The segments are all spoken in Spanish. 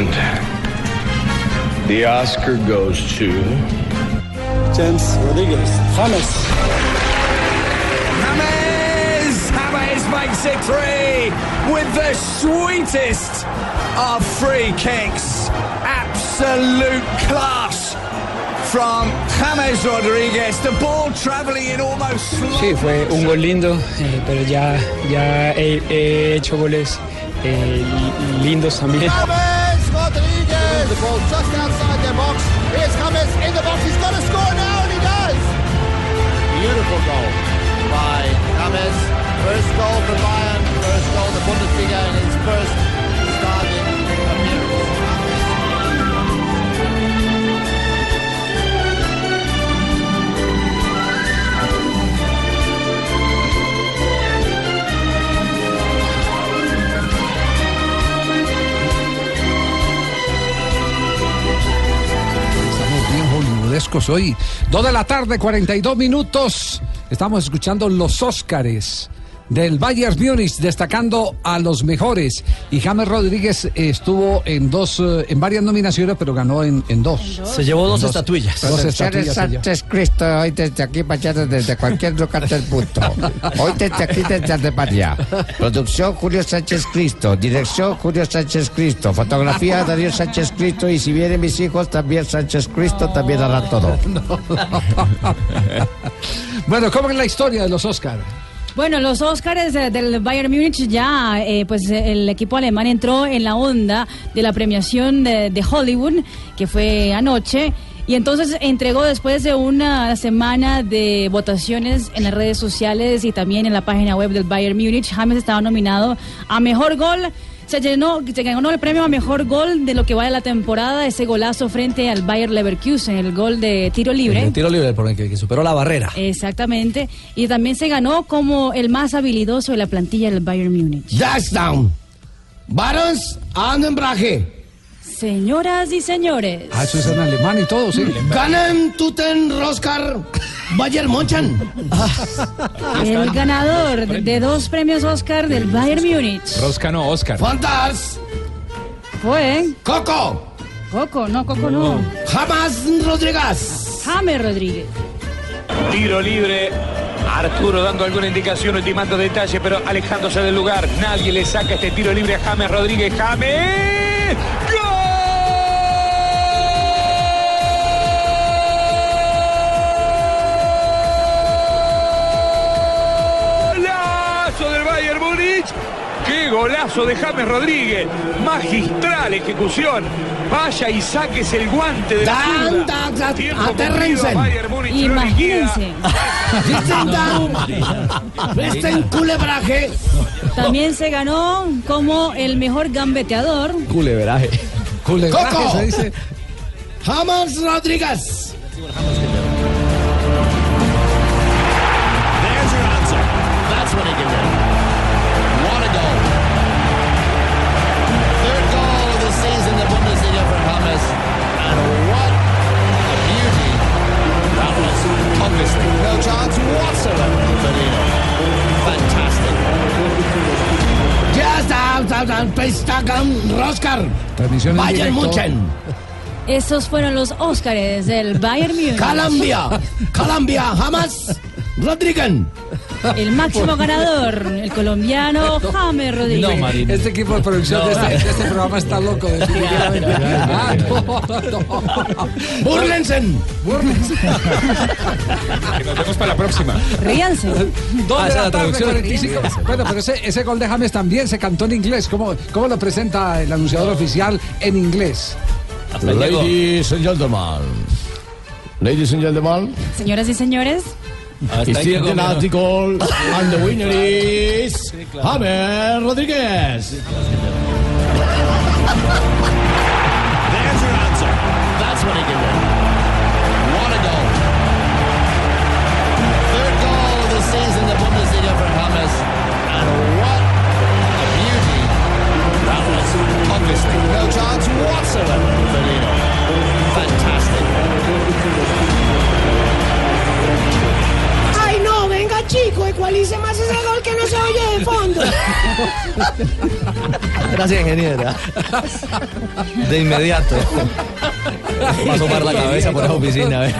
And the Oscar goes to. James Rodriguez. James. James! James makes it three with the sweetest of free kicks. Absolute class from James Rodriguez. The ball traveling in almost. Sí, fue un gol lindo, eh, pero ya, ya he, he hecho goles eh, lindos también. James Rodriguez. The ball just outside their box. Here's James in the box. He's got to score now, and he does. Beautiful goal by James. First goal for Bayern. First goal in the Bundesliga in his first hollywoodescos hoy. Dos de la tarde, 42 minutos. Estamos escuchando los Óscares del Bayern Múnich, destacando a los mejores. Y James Rodríguez estuvo en dos, eh, en varias nominaciones, pero ganó en, en dos. Se llevó dos estatuillas. Dos estatuillas. Sánchez Cristo, hoy desde aquí para allá, desde cualquier lugar del mundo. Hoy desde aquí, desde Alemania. Producción Julio Sánchez Cristo. Dirección Julio Sánchez Cristo. Fotografía Darío Sánchez Cristo. Y si vienen mis hijos, también Sánchez Cristo, también hará todo. Bueno, ¿cómo es la historia de los Óscar? Bueno, los Óscares eh, del Bayern Múnich ya, eh, pues el equipo alemán entró en la onda de la premiación de, de Hollywood, que fue anoche. Y entonces entregó después de una semana de votaciones en las redes sociales y también en la página web del Bayern Múnich, James estaba nominado a mejor gol. Se, llenó, se ganó el premio a mejor gol de lo que va de la temporada, ese golazo frente al Bayer Leverkusen, el gol de tiro libre. El tiro libre, por el que, que superó la barrera. Exactamente. Y también se ganó como el más habilidoso de la plantilla del Bayern Múnich. Touchdown. Barons Annenbrache. Señoras y señores, Ah, eso es en alemán y todo, sí. Ganen Tuten Roskar Bayern München. el ganador de dos premios Oscar del Bayern Múnich Rosca no, Oscar. Fantas. fue Coco. Coco, no, Coco no, Jamás Rodríguez. James Rodríguez. Tiro libre. Arturo dando alguna indicación, ultimando detalle, pero alejándose del lugar. Nadie le saca este tiro libre a James Rodríguez. James. ¡Golazo Bayern Múnich! ¡Qué golazo de James Rodríguez! Magistral ejecución. Vaya y saques el guante de la Dan, zurda. dan, dan, Tiempo aterrense. Imagínense. Este culebraje. También se ganó como el mejor gambeteador. Culebraje Coco. se dice. Jamás Rodríguez. En Bayern. München. Esos fueron los Óscares del Bayern Múnich. Colombia. Colombia. Jamás Rodríguez. El máximo ganador, el colombiano James Rodríguez. No, Marina. Este equipo de producción de, este, de este programa está loco, definitivamente. Ah, no, no. Burlensen. Búrlense. Que nos vemos para la próxima. Ríanse. Dos Ah, la traducción. 45. Bueno, pero ese, ese gol de James también se cantó en inglés. ¿Cómo, cómo lo presenta el anunciador oficial en inglés? Hasta. Ladies and gentlemen. Ladies and gentlemen. Señoras y señores, Hasta ahí the llegó, and the winner is James Rodríguez. There's your answer. That's what he can do. What a goal. Third goal of the season, the Bundesliga for James. And what a beauty. That was obviously no chance whatsoever for. Fantastic. Chico, ecualice más ese gol que no se oye de fondo. Gracias, ingeniera. De inmediato. Va a asomar la cabeza por esa oficina. a ver.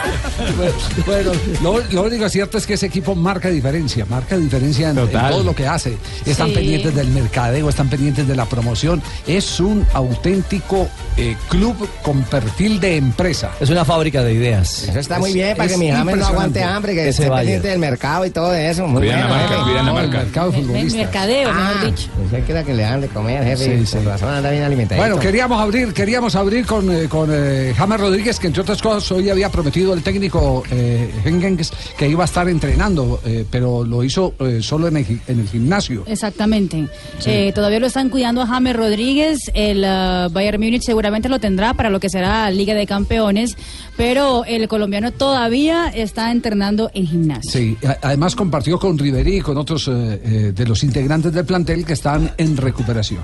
Bueno, lo, lo único cierto es que ese equipo marca diferencia, marca diferencia en, todo lo que hace. Están Sí. pendientes del mercadeo, están pendientes de la promoción. Es un auténtico eh, club con perfil de empresa. Es una fábrica de ideas. Eso está muy bien para es que mi James no aguante hambre, que esté Bayern. pendiente del mercado y todo eso. Muy Cuidan la bueno, marca, jefe. cuidan la No, el mercado. Mercadeo, mejor Ah, dicho. pensé que era que le dan de comer, jefe. Sí, y sí. Por razón anda bien alimentado. Bueno, queríamos abrir, queríamos abrir con, eh, con eh, James Rodríguez, que entre otras cosas hoy había prometido el técnico eh, Hengens que iba a estar entrenando, eh, pero lo hizo eh, solo en el, en el gimnasio. Exactamente. Eh, todavía lo están cuidando a James Rodríguez. El ah, Bayern Múnich seguramente lo tendrá para lo que será Liga de Campeones, pero el colombiano todavía está entrenando en gimnasio. Sí, además compartió con Riverí y con otros eh, eh, de los integrantes del plantel que están en recuperación.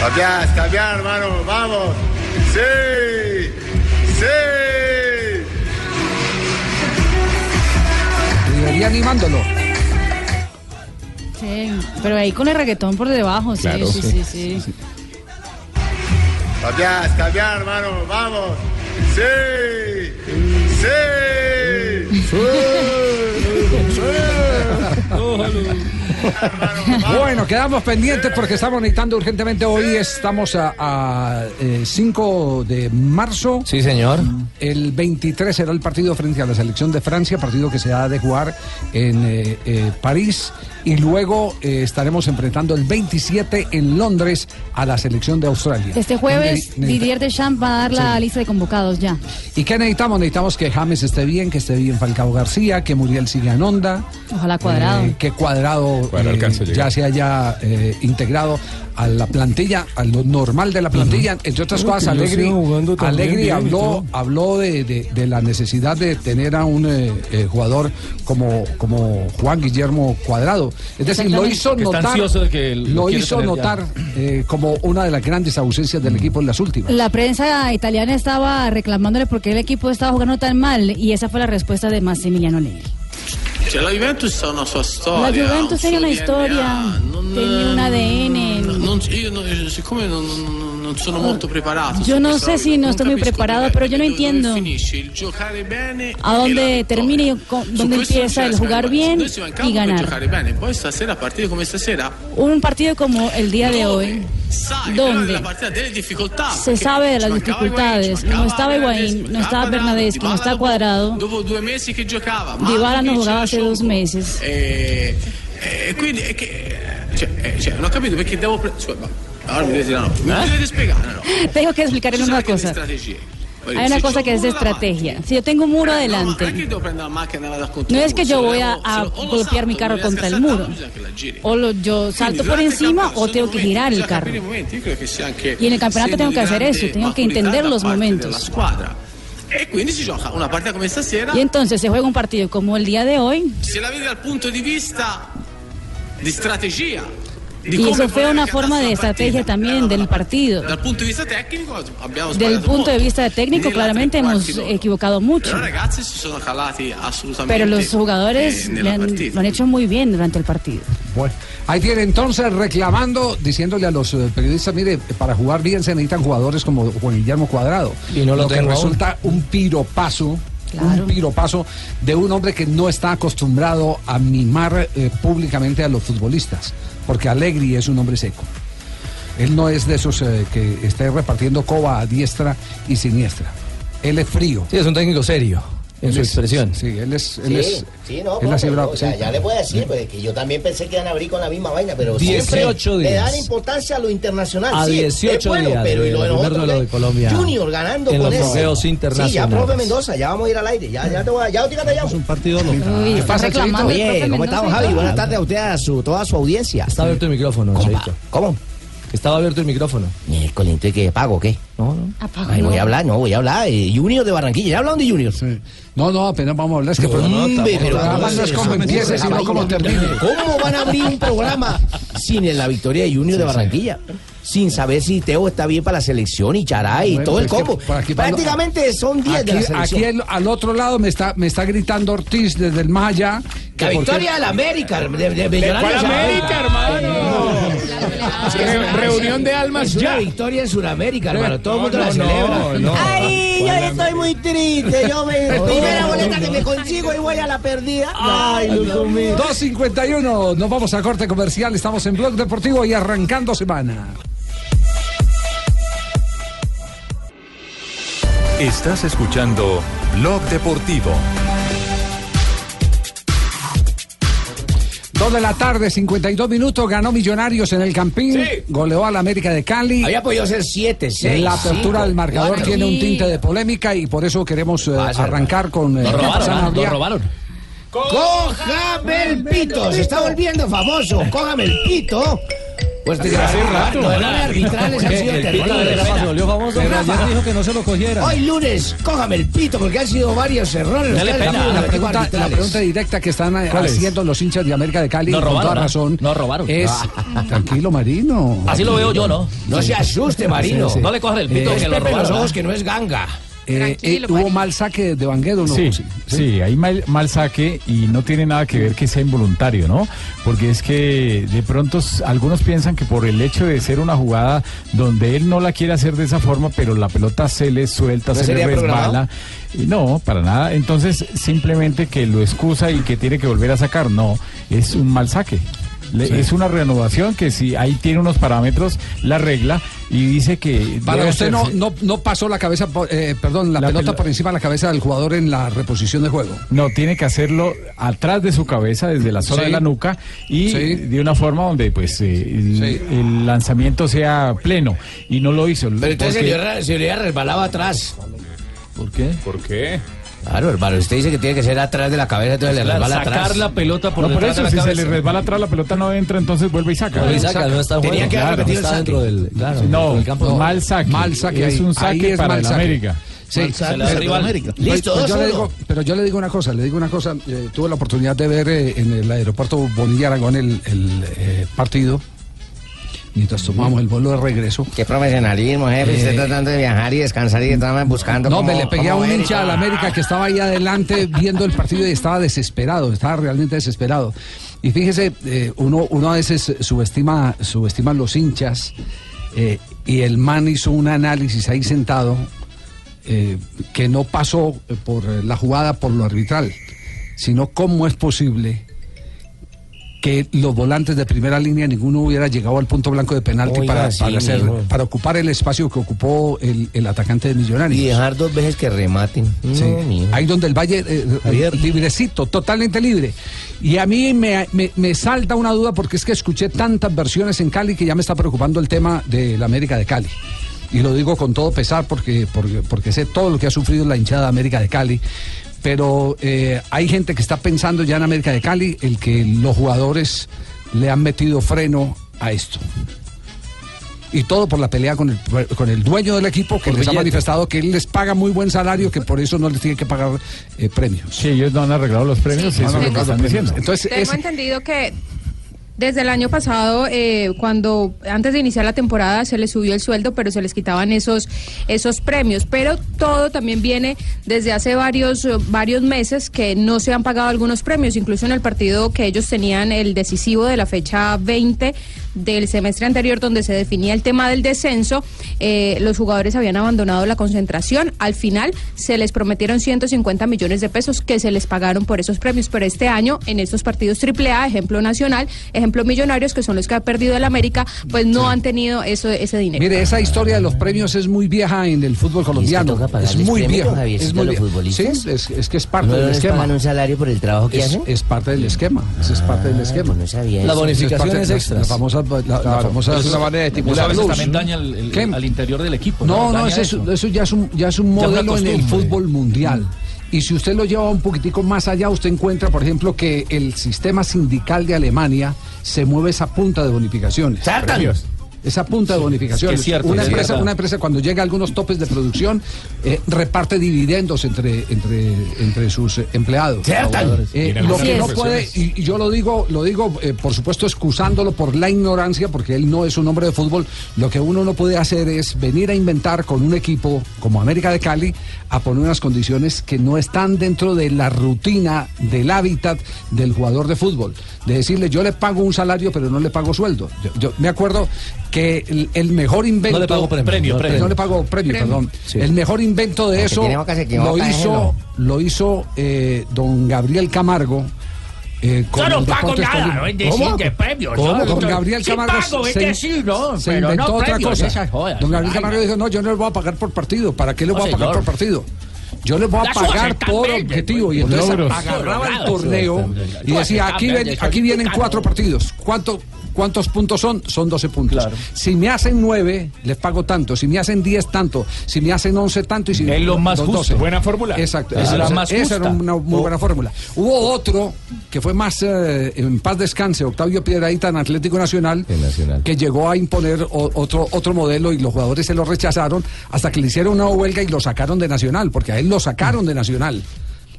Cambiar, cambiar, hermano, vamos. Sí, sí. Riverí animándolo. Sí, pero ahí con el reggaetón por debajo, sí, Claro, sí, sí. sí, sí. Cambiar, cambiar, hermano, vamos. Sí, sí. Bueno, quedamos pendientes porque estamos necesitando urgentemente. Hoy estamos a, 5 de marzo. Sí, señor. El 23 será el partido frente a la selección de Francia, partido que se ha de jugar en eh, eh, París. Y luego eh, estaremos enfrentando el 27 en Londres a la selección de Australia. Este jueves Didier Deschamps va a dar la Sí. lista de convocados ya. ¿Y qué necesitamos? Necesitamos que James esté bien, que esté bien Falcao García, que Muriel siga en onda. Ojalá cuadrado. Eh, que Cuadrado, Eh, alcance ya se haya eh, integrado a la plantilla, a lo normal de la plantilla. Entre otras Creo cosas, Alegri, Alegri bien habló, habló de, de- de la necesidad de tener a un eh, eh, jugador como, como Juan Guillermo Cuadrado. Es decir, lo hizo notar, ansioso de que lo hizo notar eh, como una de las grandes ausencias del equipo en las últimas. La prensa italiana estaba reclamándole por qué el equipo estaba jugando tan mal y esa fue la respuesta de Massimiliano Allegri. Cioè, la Juventus ha una sua storia. La Juventus un tiene suo una DNA, storia, non- tiene un ADN. non- io non- siccome non, non- non sono molto preparato. Yo no sé si no estoy muy preparado, pero yo no entiendo a dónde termina y dónde empieza el jugar bien y ganar. giocare bene. Poi stasera, partite come stasera, Un partido como el día de hoy, donde se sabe de las dificultades, no estaba Higuaín, no estaba mancava Bernardeschi, no dopo- Cuadrado. Dybala Mandzukic, giocava hace dos meses. Ho capito perché devo. No, no. No, no. tengo que explicarle Ci sono una cosa. Hay una cosa que es de estrategia. Si yo tengo un muro adelante, no es que yo voy a, a golpear mi carro contra el muro. o lo- yo salto por encima o tengo que girar el carro. Y en el campeonato tengo que hacer eso, tengo que entender los momentos. E si stasera. Y entonces se juega un partido como el día de hoy Se la dal punto di vista di strategia. Y eso fue una forma de estrategia también del partido. Dal punto di vista abbiamo Del punto de vista técnico claramente hemos equivocado mucho, pero los jugadores lo han hecho muy bien durante el partido. Bueno, ahí tiene entonces reclamando, diciéndole a los eh, periodistas, mire, para jugar bien se necesitan jugadores como Juan Guillermo Cuadrado. Y no lo que tengo aún. resulta un piropaso. Un piropaso de un hombre que no está acostumbrado a mimar eh, públicamente a los futbolistas, porque Alegri es un hombre seco. Él no es de esos eh, que esté repartiendo coba a diestra y siniestra. Él es frío. Sí, es un técnico serio en Él su es- expresión. Sí, él es. Él Sí, es sí, no, él profe, así bravo, o sea, sí. ya le voy a decir, pues, que yo también pensé que iban a abrir con la misma vaina, pero 18 siempre le días. dan importancia a lo internacional. A sí, 18 es bueno, días pero y lo de nosotros, ¿qué? de Colombia Junior ganando en con los eso. bloqueos Sí, ya, internacionales. profe Mendoza, ya vamos a ir al aire, ya, ya te voy a, ya te. Es un partido local. Uy, ¿Qué pasa, reclamando Oye, ¿cómo estamos, Javi? Buenas tardes a usted, a su, toda su audiencia. Está abierto el micrófono. ¿Cómo? Estaba abierto el micrófono. Miércoles, ¿entonces qué? ¿Pago o qué? No, no. Apaga, Ay, voy no. a hablar, no, voy a hablar. eh, Junior de Barranquilla, ¿ya hablaron de Junior? Sí. No, no, apenas vamos a hablar. Es que Hombre, pero el programa ¿cómo no es como empiece, sino como termine. ¿Cómo van a abrir un programa sin la victoria de Junior de Barranquilla? Sin saber si Teo está bien para la selección y Chará y Bueno, todo el que combo. Prácticamente son 10 de la Aquí, selección. aquí el- al otro lado me está, me está gritando Ortiz desde el allá La victoria de la América, de, de, ¿De Millonarios. cuál América, hermano? Re- reunión de almas ya. victoria en Sudamérica, hermano. Todo el mundo No, la celebra. no. Ay, yo estoy muy triste. Yo me. Primera boleta que me consigo y voy a la perdida. Ay, Dios mío. 251, nos vamos a corte comercial, estamos en Blog Deportivo y arrancando semana. Estás escuchando Blog Deportivo. Dos de la tarde, 52 minutos, ganó Millonarios en el Campín, goleó a la América de Cali. Había podido ser 7, 6. La apertura del marcador tiene un tinte de polémica y por eso queremos eh, arrancar con eh, robaron, ¿ah? Nos robaron. Cójame el pito, se está volviendo famoso. Cójame el pito. Pues te Hace rato. Los arbitrales han sido terribles. Rafa se volvió famoso. Pero Pero ayer Rafa, dijo que no se lo cogiera. Hoy lunes, cójame el pito, porque han sido varios errores. Dale pena. La pregunta, la pregunta directa que están eh, haciendo los hinchas de América de Cali, con robaron, toda ¿ah? razón, Nos robaron. es... Ah. Tranquilo, Marino. Así lo veo yo, ¿no? No se asuste, Marino. Sí, sí. No le cojas el pito Eh, que lo que no es ganga. Eh, eh, hubo mal saque de Vanguedo, ¿no? Sí, sí, hay mal, mal saque y no tiene nada que ver que sea involuntario, ¿no? Porque es que de pronto algunos piensan que por el hecho de ser una jugada donde él no la quiere hacer de esa forma, pero la pelota se le suelta, ¿No se le resbala. Y no, para nada. Entonces, simplemente que lo excusa y que tiene que volver a sacar. No, es un mal saque. Le- Sí. Es una renovación que si ahí tiene unos parámetros, la regla y dice que... Para usted no, hacerse- no, no pasó la cabeza, por- eh, perdón, la, La pelota pelo- por encima de la cabeza del jugador en la reposición de juego. No, tiene que hacerlo atrás de su cabeza, desde la zona Sí. de la nuca y Sí. de una forma donde pues eh, el, Sí. el lanzamiento sea pleno y no lo hizo. Pero entonces se porque- se le resbalado atrás. ¿Por qué? ¿Por qué? Claro, hermano, usted dice que tiene que ser atrás de la cabeza, entonces le resbala sacar atrás. la pelota por No, por eso, de la si se cabeza. le resbala atrás, la pelota no entra, entonces vuelve y saca. Vuelve y saca, no está en Tenía que haber Claro, el está saque. dentro del, claro, No, del campo. no, mal saque. Mal saque Es ahí. un saque es para el saque. América. Sí, Se pero-. Pues- Listo, pues yo le digo, pero yo le digo una cosa, le digo una cosa. eh, tuve la oportunidad de ver eh, en el aeropuerto Bonilla Aragón el, el, eh, partido mientras tomamos el vuelo de regreso. Qué profesionalismo, jefe. Usted Eh, tratando de viajar y descansar y estaba buscando. No, cómo- me le pegué a un hincha de la América que estaba ahí adelante viendo el partido y estaba desesperado, estaba realmente desesperado. Y fíjese, eh, uno, uno a veces subestima, subestima los hinchas eh, y el man hizo un análisis ahí sentado eh, que no pasó por la jugada por lo arbitral, sino cómo es posible que los volantes de primera línea ninguno hubiera llegado al punto blanco de penalti Oiga, para, sí, para, hacer- para ocupar el espacio que ocupó el, el atacante de Millonarios. Y dejar dos veces que rematen. Sí, No, ahí donde el Valle, eh, librecito, totalmente libre. Y a mí me, me- me salta una duda porque es que escuché tantas versiones en Cali que ya me está preocupando el tema de la América de Cali. Y lo digo con todo pesar porque, porque, porque sé todo lo que ha sufrido la hinchada de América de Cali. Pero eh, hay gente que está pensando ya en América de Cali el que los jugadores le han metido freno a esto. Y todo por la pelea con el, con el dueño del equipo que Por les ha manifestado que él les paga muy buen salario, que por eso no les tiene que pagar eh, premios. Sí, ellos no han arreglado los premios, Sí, eso no es han lo que arreglado están los diciendo. premios. Entonces, Tengo es- entendido que desde el año pasado, eh, cuando antes de iniciar la temporada se les subió el sueldo, pero se les quitaban esos esos premios. Pero todo también viene desde hace varios varios meses que no se han pagado algunos premios, incluso en el partido que ellos tenían el decisivo de la fecha 20 del semestre anterior, donde se definía el tema del descenso, eh, los jugadores habían abandonado la concentración. Al final se les prometieron 150 millones de pesos que se les pagaron por esos premios, pero este año en estos partidos AAA, ejemplo nacional, ejemplo millonarios, que son los que ha perdido el América, pues no han tenido eso, ese dinero. Mire, esa historia de los premios es muy vieja en el fútbol colombiano. Es muy vieja. Javiercito, Es muy los vieja. futbolistas? Sí, es, es que es parte ¿No del esquema. pagan un salario por el trabajo que Es, hacen? es parte del esquema. Eso es parte del esquema. pues no sabía Las eso. bonificaciones Es parte- extras. La famosa, la, la famosa Es una manera de estimular. Eso también daña el- el- ¿Qué? al interior del equipo. No, no, eso, es- eso. eso ya es un, ya es un modelo en el fútbol mundial. Y si usted lo lleva un poquitico más allá, usted encuentra, por ejemplo, que el sistema sindical de Alemania se mueve esa punta de bonificaciones. ¡Satan! Esa punta de bonificación. Es cierto, una, es empresa, una empresa cuando llega a algunos topes de producción eh, reparte dividendos entre, entre, entre sus eh, empleados. Eh, lo que no puede, y, y yo lo digo, lo digo eh, por supuesto excusándolo por la ignorancia, porque él no es un hombre de fútbol, lo que uno no puede hacer es venir a inventar con un equipo como América de Cali a poner unas condiciones que no están dentro de la rutina, del hábitat del jugador de fútbol. De decirle, yo le pago un salario, pero no le pago sueldo. Yo, yo me acuerdo que el, el mejor invento... No le pago premio. Premio, no, premio. no le pago premio, Premio. perdón. Sí. El mejor invento de Porque eso lo hizo, lo hizo eh, don Gabriel Camargo. eh, con Yo no pago nada, no es decir ¿Cómo? de premios. ¿Cómo? Don Gabriel sí Camargo pago, es se, decir, ¿no? se Pero inventó no otra premios, cosa. esas jodas, Don Gabriel. Camargo dijo, no, yo no les voy a pagar por partido. ¿Para qué les voy a pagar señor. por partido? Yo les voy a pagar por objetivo. Y por entonces agarraba el torneo y decía, aquí, ven- aquí vienen cuatro partidos. ¿Cuánto, ¿Cuántos puntos son? Son 12 puntos. Si me hacen 9, les pago tanto. Si me hacen 10, tanto. Si me hacen 11, tanto. Y si Es lo más justo. Buena fórmula. Exacto. Esa Esa, es la esa- más esa justa. era una muy buena fórmula. Hubo otro que fue más eh, en paz descanse, Octavio Piedraíta en Atlético Nacional, que llegó a imponer o- otro, otro modelo y los jugadores se lo rechazaron hasta que le hicieron una huelga y lo sacaron de Nacional, porque a él lo sacaron de Nacional.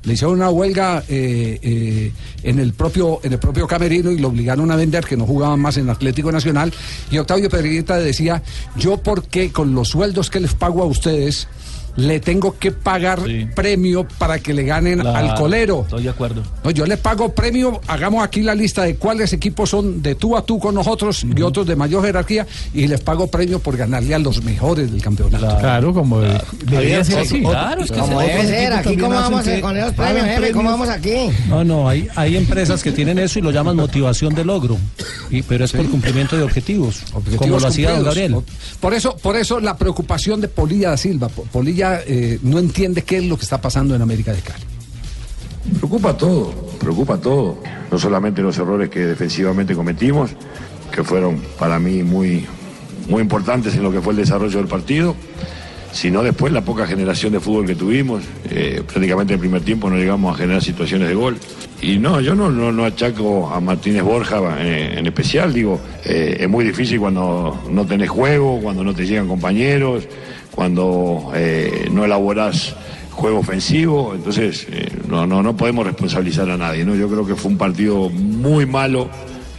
Le hicieron una huelga eh, eh, en el propio en el propio camerino y lo obligaron a vender que no jugaban más en Atlético Nacional. Y Octavio Pedrita decía yo porque con los sueldos que les pago a ustedes le tengo que pagar premio para que le ganen al colero. Estoy de acuerdo. No, yo le pago premio, hagamos aquí la lista de cuáles equipos son de tú a tú con nosotros y otros de mayor jerarquía y les pago premio por ganarle a los mejores del campeonato. Claro, como de- debería ser así. Claro, es que Como se- debe ser, aquí cómo vamos a- con esos premios, jefe, ¿cómo vamos aquí? No, no, hay, hay empresas que tienen eso y lo llaman motivación de logro, y, pero es por cumplimiento de objetivos, como lo hacía don. Gabriel. Por eso, por eso la preocupación de Polilla da Silva. Po- Eh, no entiende qué es lo que está pasando en América de Cali. Preocupa todo, preocupa todo. No solamente los errores que defensivamente cometimos, que fueron para mí muy, muy importantes en lo que fue el desarrollo del partido, sino después la poca generación de fútbol que tuvimos. Eh, prácticamente en el primer tiempo no llegamos a generar situaciones de gol. Y no, yo no, no, no achaco a Martínez Borja eh, en especial, digo, eh, es muy difícil cuando no tenés juego, cuando no te llegan compañeros, cuando eh, no elaborás juego ofensivo, entonces eh, no, no, no podemos responsabilizar a nadie, ¿no? Yo creo que fue un partido muy malo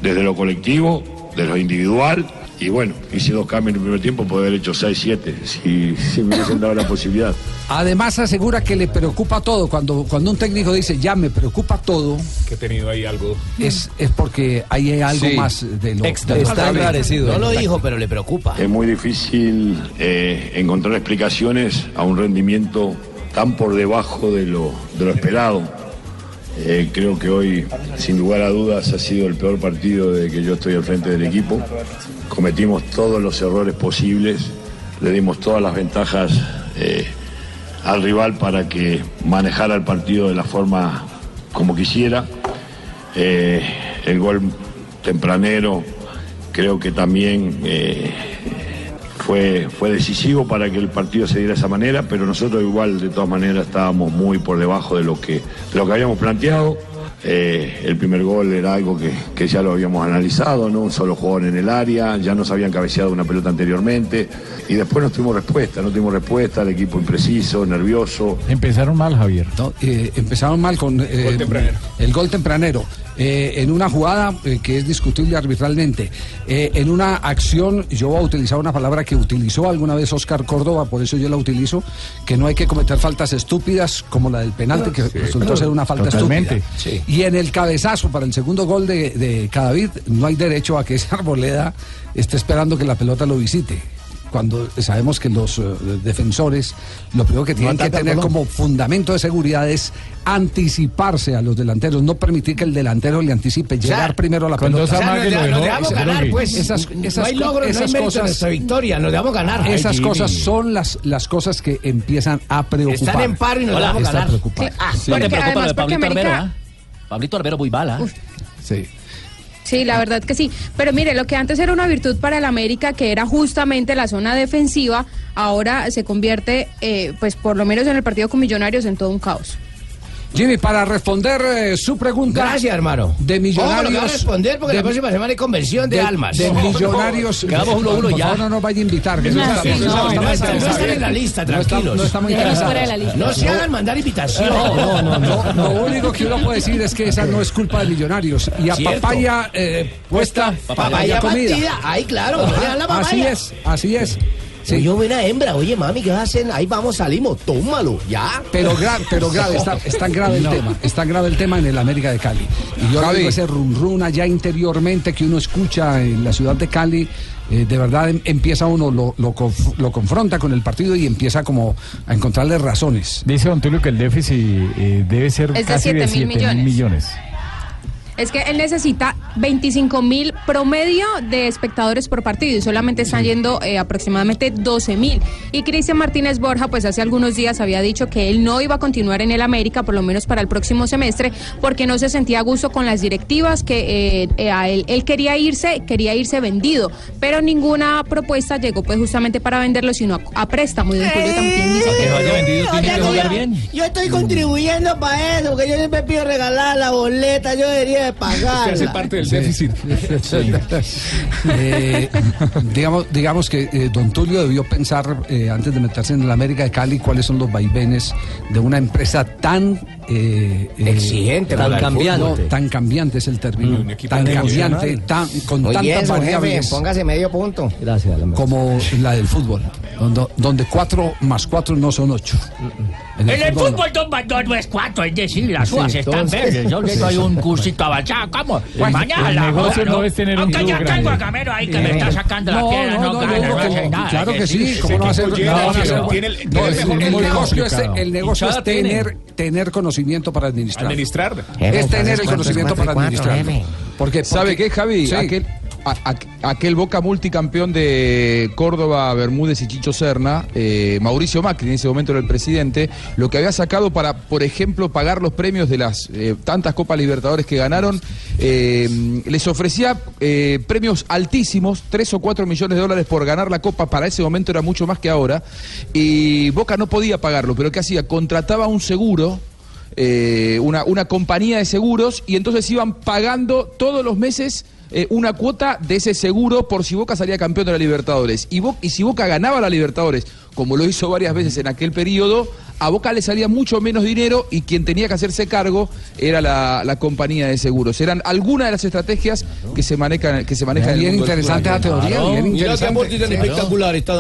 desde lo colectivo, de lo individual, y bueno, hice dos cambios en el primer tiempo, puede haber hecho 6, 7, si, si me hubiesen dado la posibilidad. Además asegura que le preocupa todo. Cuando, cuando un técnico dice ya me preocupa todo, Que he tenido ahí algo. es, es porque hay algo Sí. más de lo Extra. Está enrarecido. No lo dijo, pero le preocupa. Es muy difícil eh, encontrar explicaciones a un rendimiento tan por debajo de lo, de lo esperado. Eh, creo que hoy, sin lugar a dudas, ha sido el peor partido de que yo estoy al frente del equipo. Cometimos todos los errores posibles, le dimos todas las ventajas eh, al rival para que manejara el partido de la forma como quisiera. Eh, el gol tempranero creo que también fue, fue decisivo para que el partido se diera de esa manera, pero nosotros igual de todas maneras estábamos muy por debajo de lo que, de lo que habíamos planteado. Eh, el primer gol era algo que, que ya lo habíamos analizado, ¿no? Un solo jugador en el área, ya nos habían cabeceado una pelota anteriormente y después no tuvimos respuesta, no tuvimos respuesta, el equipo impreciso, nervioso. Empezaron mal, Javier. No, eh, empezaron mal con eh, Gol el gol tempranero. Eh, en una jugada eh, que es discutible arbitralmente, Eh, en una acción, yo voy a utilizar una palabra que utilizó alguna vez Oscar Córdoba, por eso yo la utilizo, que no hay que cometer faltas estúpidas como la del penalti, que Sí, resultó claro. ser una falta Totalmente. estúpida. Y en el cabezazo para el segundo gol de, de Cadavid, no hay derecho a que esa arboleda esté esperando que la pelota lo visite. Cuando sabemos que los eh, defensores lo primero que tienen que tener ¿no? como fundamento de seguridad es anticiparse a los delanteros, no permitir que el delantero le anticipe, sea, llegar primero a la pelota. O sea, nos, nos dejamos se ganar, pues. Esas- esas no hay logro, no hay esas mérito en cosas- nuestra victoria, nos dejamos ganar. Esas Ay, cosas son las, las cosas que empiezan a preocupar. Están en paro y nos Hola. dejamos Está ganar. Sí, ah, Sí, porque me preocupa de porque Pablito Arbero, América... ¿ah? Pablito Arbero muy bala. Sí. Sí, la verdad que sí. Pero mire, lo que antes era una virtud para el América, que era justamente la zona defensiva, ahora se convierte, eh, pues por lo menos en el partido con Millonarios, en todo un caos. Jimmy, para responder eh, su pregunta. Gracias, hermano. De Ojo, lo que va a millonarios. responder porque de- la próxima semana hay convención de, almas. De millonarios. Quedamos uno a uno ya. favor, no nos vaya a invitar. que no No, no, no, no están en la lista, No tranquilos. No estamos interesados. fuera de la lista. No se hagan mandar invitación. No, no, no, no. Lo único que uno puede decir es que esa no es culpa de millonarios. Y a Cierto. papaya eh, puesta Papaya partida. Ahí, claro. no le dan la Así papaya. es, así es. Sí. Yo buena hembra, oye mami, ¿qué hacen? Ahí vamos, salimos, tómalo, ya. Pero, gra- pero grave, está, es tan grave el No. tema, es tan grave el tema en el América de Cali. Y yo Javi. digo ese run run allá interiormente que uno escucha en la ciudad de Cali, eh, de verdad em- empieza uno, lo, lo, conf- lo confronta con el partido y empieza como a encontrarle razones. Dice Don Tulio que el déficit eh, debe ser Es casi de 7.000 7 mil millones. millones. Es que él necesita 25 mil promedio de espectadores por partido y solamente están yendo eh, aproximadamente 12 mil. Y Cristian Martínez Borja, pues hace algunos días había dicho que él no iba a continuar en el América, por lo menos para el próximo semestre, porque no se sentía a gusto con las directivas, que eh, eh, a él, él quería irse, quería irse vendido, pero ninguna propuesta llegó pues justamente para venderlo, sino a, a préstamo. Y don Julio también dice que... Oye, yo- Yo estoy contribuyendo para eso, porque yo siempre pido regalar la boleta, yo debería de pagar. Sí. Eh, digamos, digamos que eh, don Tulio debió pensar eh, antes de meterse en el América de Cali cuáles son los vaivenes de una empresa tan eh, eh, Exigente, tan el cambiante, fútbol. tan cambiante es el término, tan cambiante, tan, con Muy tantas jefe, variables póngase medio punto. Gracias, como la del fútbol, donde, donde cuatro más cuatro no son ocho. En el fútbol dos más dos no es cuatro, es decir, las Sí, uvas están entonces- verdes. Yo le doy un cursito avanzado. ¿Cómo? Mañana el la negocio no es tener un Aunque ya tengo a Gamero ahí que me está sacando la No, piedra, no, no, no, gana, no, no claro que sí, decir, ¿cómo no va a ser? No, No, no, no, no, tiene el- no, el- el negocio es, el tener, tener conocimiento para administrar. Administrar. Es tener el conocimiento para administrar. Porque, ¿Sabe qué, Javi? Sí. Aquel, a- a- aquel Boca multicampeón de Córdoba, Bermúdez y Chicho Serna, eh, Mauricio Macri en ese momento era el presidente, lo que había sacado para, por ejemplo, pagar los premios de las eh, tantas Copas Libertadores que ganaron, eh, les ofrecía eh, premios altísimos, 3 o 4 millones de dólares por ganar la Copa, para ese momento era mucho más que ahora, y Boca no podía pagarlo, pero ¿qué hacía? Contrataba un seguro eh, una, una compañía de seguros y entonces iban pagando todos los meses eh, una cuota de ese seguro por si Boca salía campeón de la Libertadores. Y, si Boca ganaba la Libertadores, como lo hizo varias veces en aquel periodo, a Boca le salía mucho menos dinero y quien tenía que hacerse cargo era la, la compañía de seguros. Eran algunas de las estrategias que se manejan, que se manejan Bien interesante la teoría, bien interesante.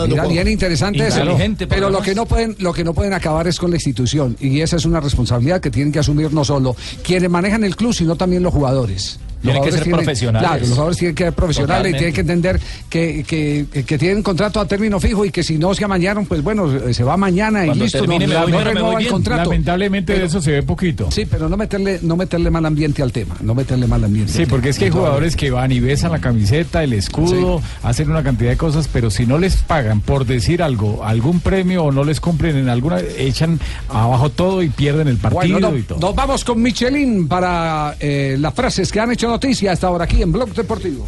Mira, bien interesante eso. Inteligente, por Pero lo que no pueden, lo que no pueden acabar es con la institución y esa es una responsabilidad que tienen que asumir no solo quienes manejan el club, sino también los jugadores. Los Tienen que ser profesionales. Claro, los jugadores tienen que ser profesionales y tienen que entender que, que, que tienen contrato a término fijo y que si no se amañaron, pues bueno, se va mañana y listo. termine no, voy, no renueva el contrato. Lamentablemente de eso se ve poquito. Sí, pero no meterle, no meterle mal ambiente al tema, no meterle mal ambiente. Sí, porque es que hay jugadores que van y besan la camiseta, el escudo, hacen una cantidad de cosas, pero si no les pagan por decir algo, algún premio o no les cumplen en alguna, echan abajo todo y pierden el partido Bueno, no- y todo. nos vamos con Michelin para eh, las frases que han hecho noticia hasta ahora aquí en Blog Deportivo.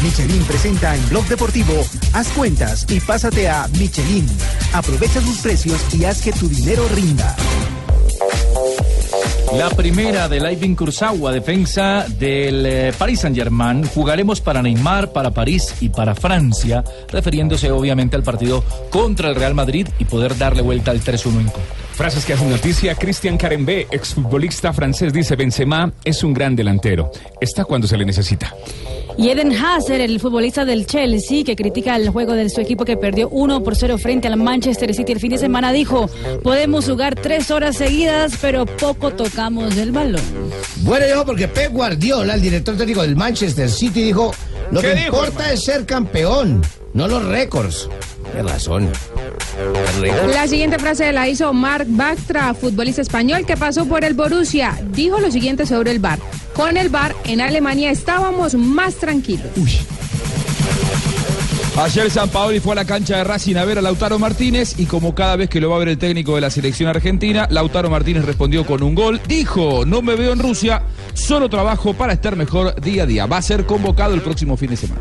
Michelin presenta en Blog Deportivo Haz cuentas y pásate a Michelin. Aprovecha sus precios y haz que tu dinero rinda. La primera de Ivan Kurzawa, defensa del eh, Paris Saint-Germain. Jugaremos para Neymar, para París y para Francia, refiriéndose obviamente al partido contra el Real Madrid y poder darle vuelta al 3-1 en contra. Frases que hacen noticia. Cristian Carembé, exfutbolista francés, dice Benzema es un gran delantero. Está cuando se le necesita. Y Eden Hazard, el futbolista del Chelsea, que critica el juego de su equipo que perdió 1 por 0 frente al Manchester City el fin de semana, dijo, podemos jugar tres horas seguidas, pero poco tocamos el balón. Bueno, dijo porque Pep Guardiola, el director técnico del Manchester City, dijo: Lo ¿Qué que dijo, importa es ser campeón, no los récords. Qué razón. La siguiente frase la hizo Marc Bactra, futbolista español que pasó por el Borussia. Dijo lo siguiente sobre el bar. Con el bar en Alemania estábamos más tranquilos. Ayer San Paoli fue a la cancha de Racing a ver a Lautaro Martínez y como cada vez que lo va a ver el técnico de la selección argentina, Lautaro Martínez respondió con un gol. Dijo, no me veo en Rusia, solo trabajo para estar mejor día a día. Va a ser convocado el próximo fin de semana.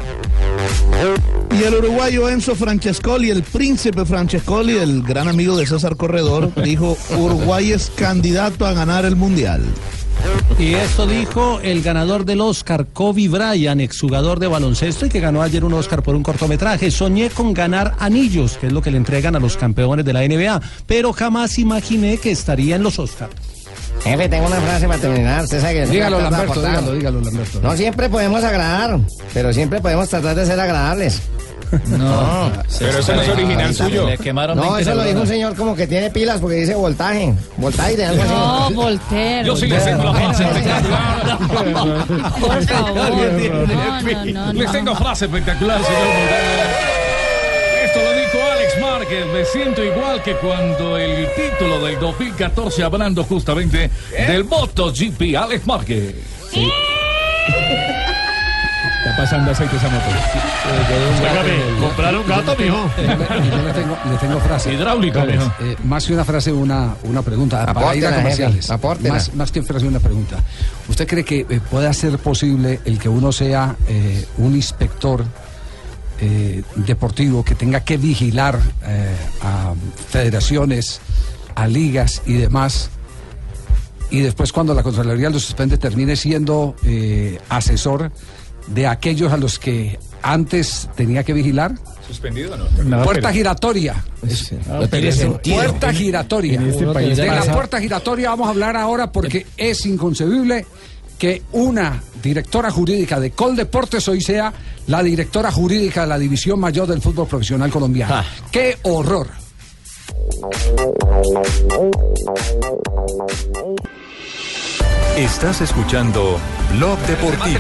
Y el uruguayo Enzo Francescoli, el príncipe Francescoli, el gran amigo de César Corredor, dijo, Uruguay es candidato a ganar el Mundial. Y esto dijo el ganador del Oscar, Kobe Bryant, exjugador de baloncesto y que ganó ayer un Oscar por un cortometraje. Soñé con ganar anillos, que es lo que le entregan a los campeones de la NBA, pero jamás imaginé que estaría en los Oscars. Jefe, tengo una frase para terminar. Usted sabe que Dígalo, Lamberto, dígalo, dígalo, Lamberto. No siempre podemos agradar, pero siempre podemos tratar de ser agradables. No, Pero ese no es original suyo. Le quemaron No, eso lo dijo un señor como que tiene pilas porque dice voltaje. Voltaje, algo así. No, Voltaire. Yo sí le tengo la frase espectacular. Por favor. No, no, no, Les tengo frase espectacular, señor. Esto lo dijo Alex Márquez. Me siento igual que cuando el título del 2014, hablando justamente del MotoGP. Alex Márquez. Está pasando aceite esa moto. comprar un gato, mijo. Yo le tengo, le tengo frase. Hidráulica, mijo. eh, más que una frase, una, una pregunta. para ir a comerciales. Más, más que frase, una pregunta. ¿Usted cree que eh, pueda ser posible el que uno sea eh, un inspector eh, deportivo que tenga que vigilar eh, a federaciones, a ligas y demás? Y después cuando la Contraloría lo suspende termine siendo eh, asesor de aquellos a los que antes tenía que vigilar. ¿Suspendido o no? puerta giratoria. no tiene sentido. Puerta giratoria. En este país de la puerta giratoria vamos a hablar ahora porque es inconcebible que una directora jurídica de Coldeportes hoy sea la directora jurídica de la división mayor del fútbol profesional colombiano. ¡Qué horror! Estás escuchando Blog Deportivo.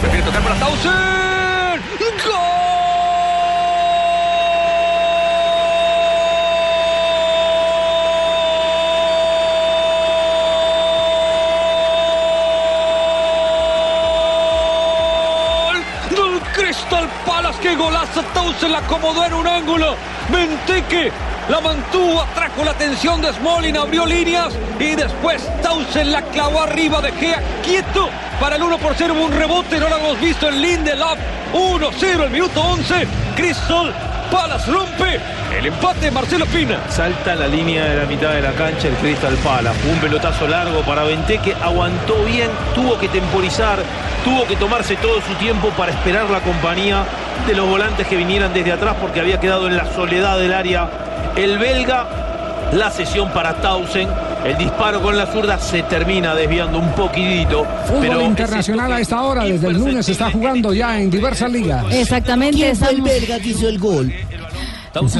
del Crystal Palace. ¡Qué golazo! Tausen la acomodó en un ángulo. Menteque la mantuvo, atrajo la atención de Smolin, abrió líneas y después Tausen la clavó arriba de Gea quieto para el 1 por 0. Hubo un rebote, no lo hemos visto en Lindelof. 1-0 el minuto 11. Crystal Palace rompe el empate Marcelo Pina. Salta la línea de la mitad de la cancha el Crystal Palace. Un pelotazo largo para Benteke. Aguantó bien, tuvo que temporizar, tuvo que tomarse todo su tiempo para esperar la compañía de los volantes que vinieran desde atrás porque había quedado en la soledad del área. El belga, la sesión para Tausen. El disparo con la zurda se termina desviando un poquitito. Fútbol pero internacional a esta hora, desde el lunes se está jugando ya en diversas ligas. Exactamente. ¿Quién fue el belga que hizo el gol?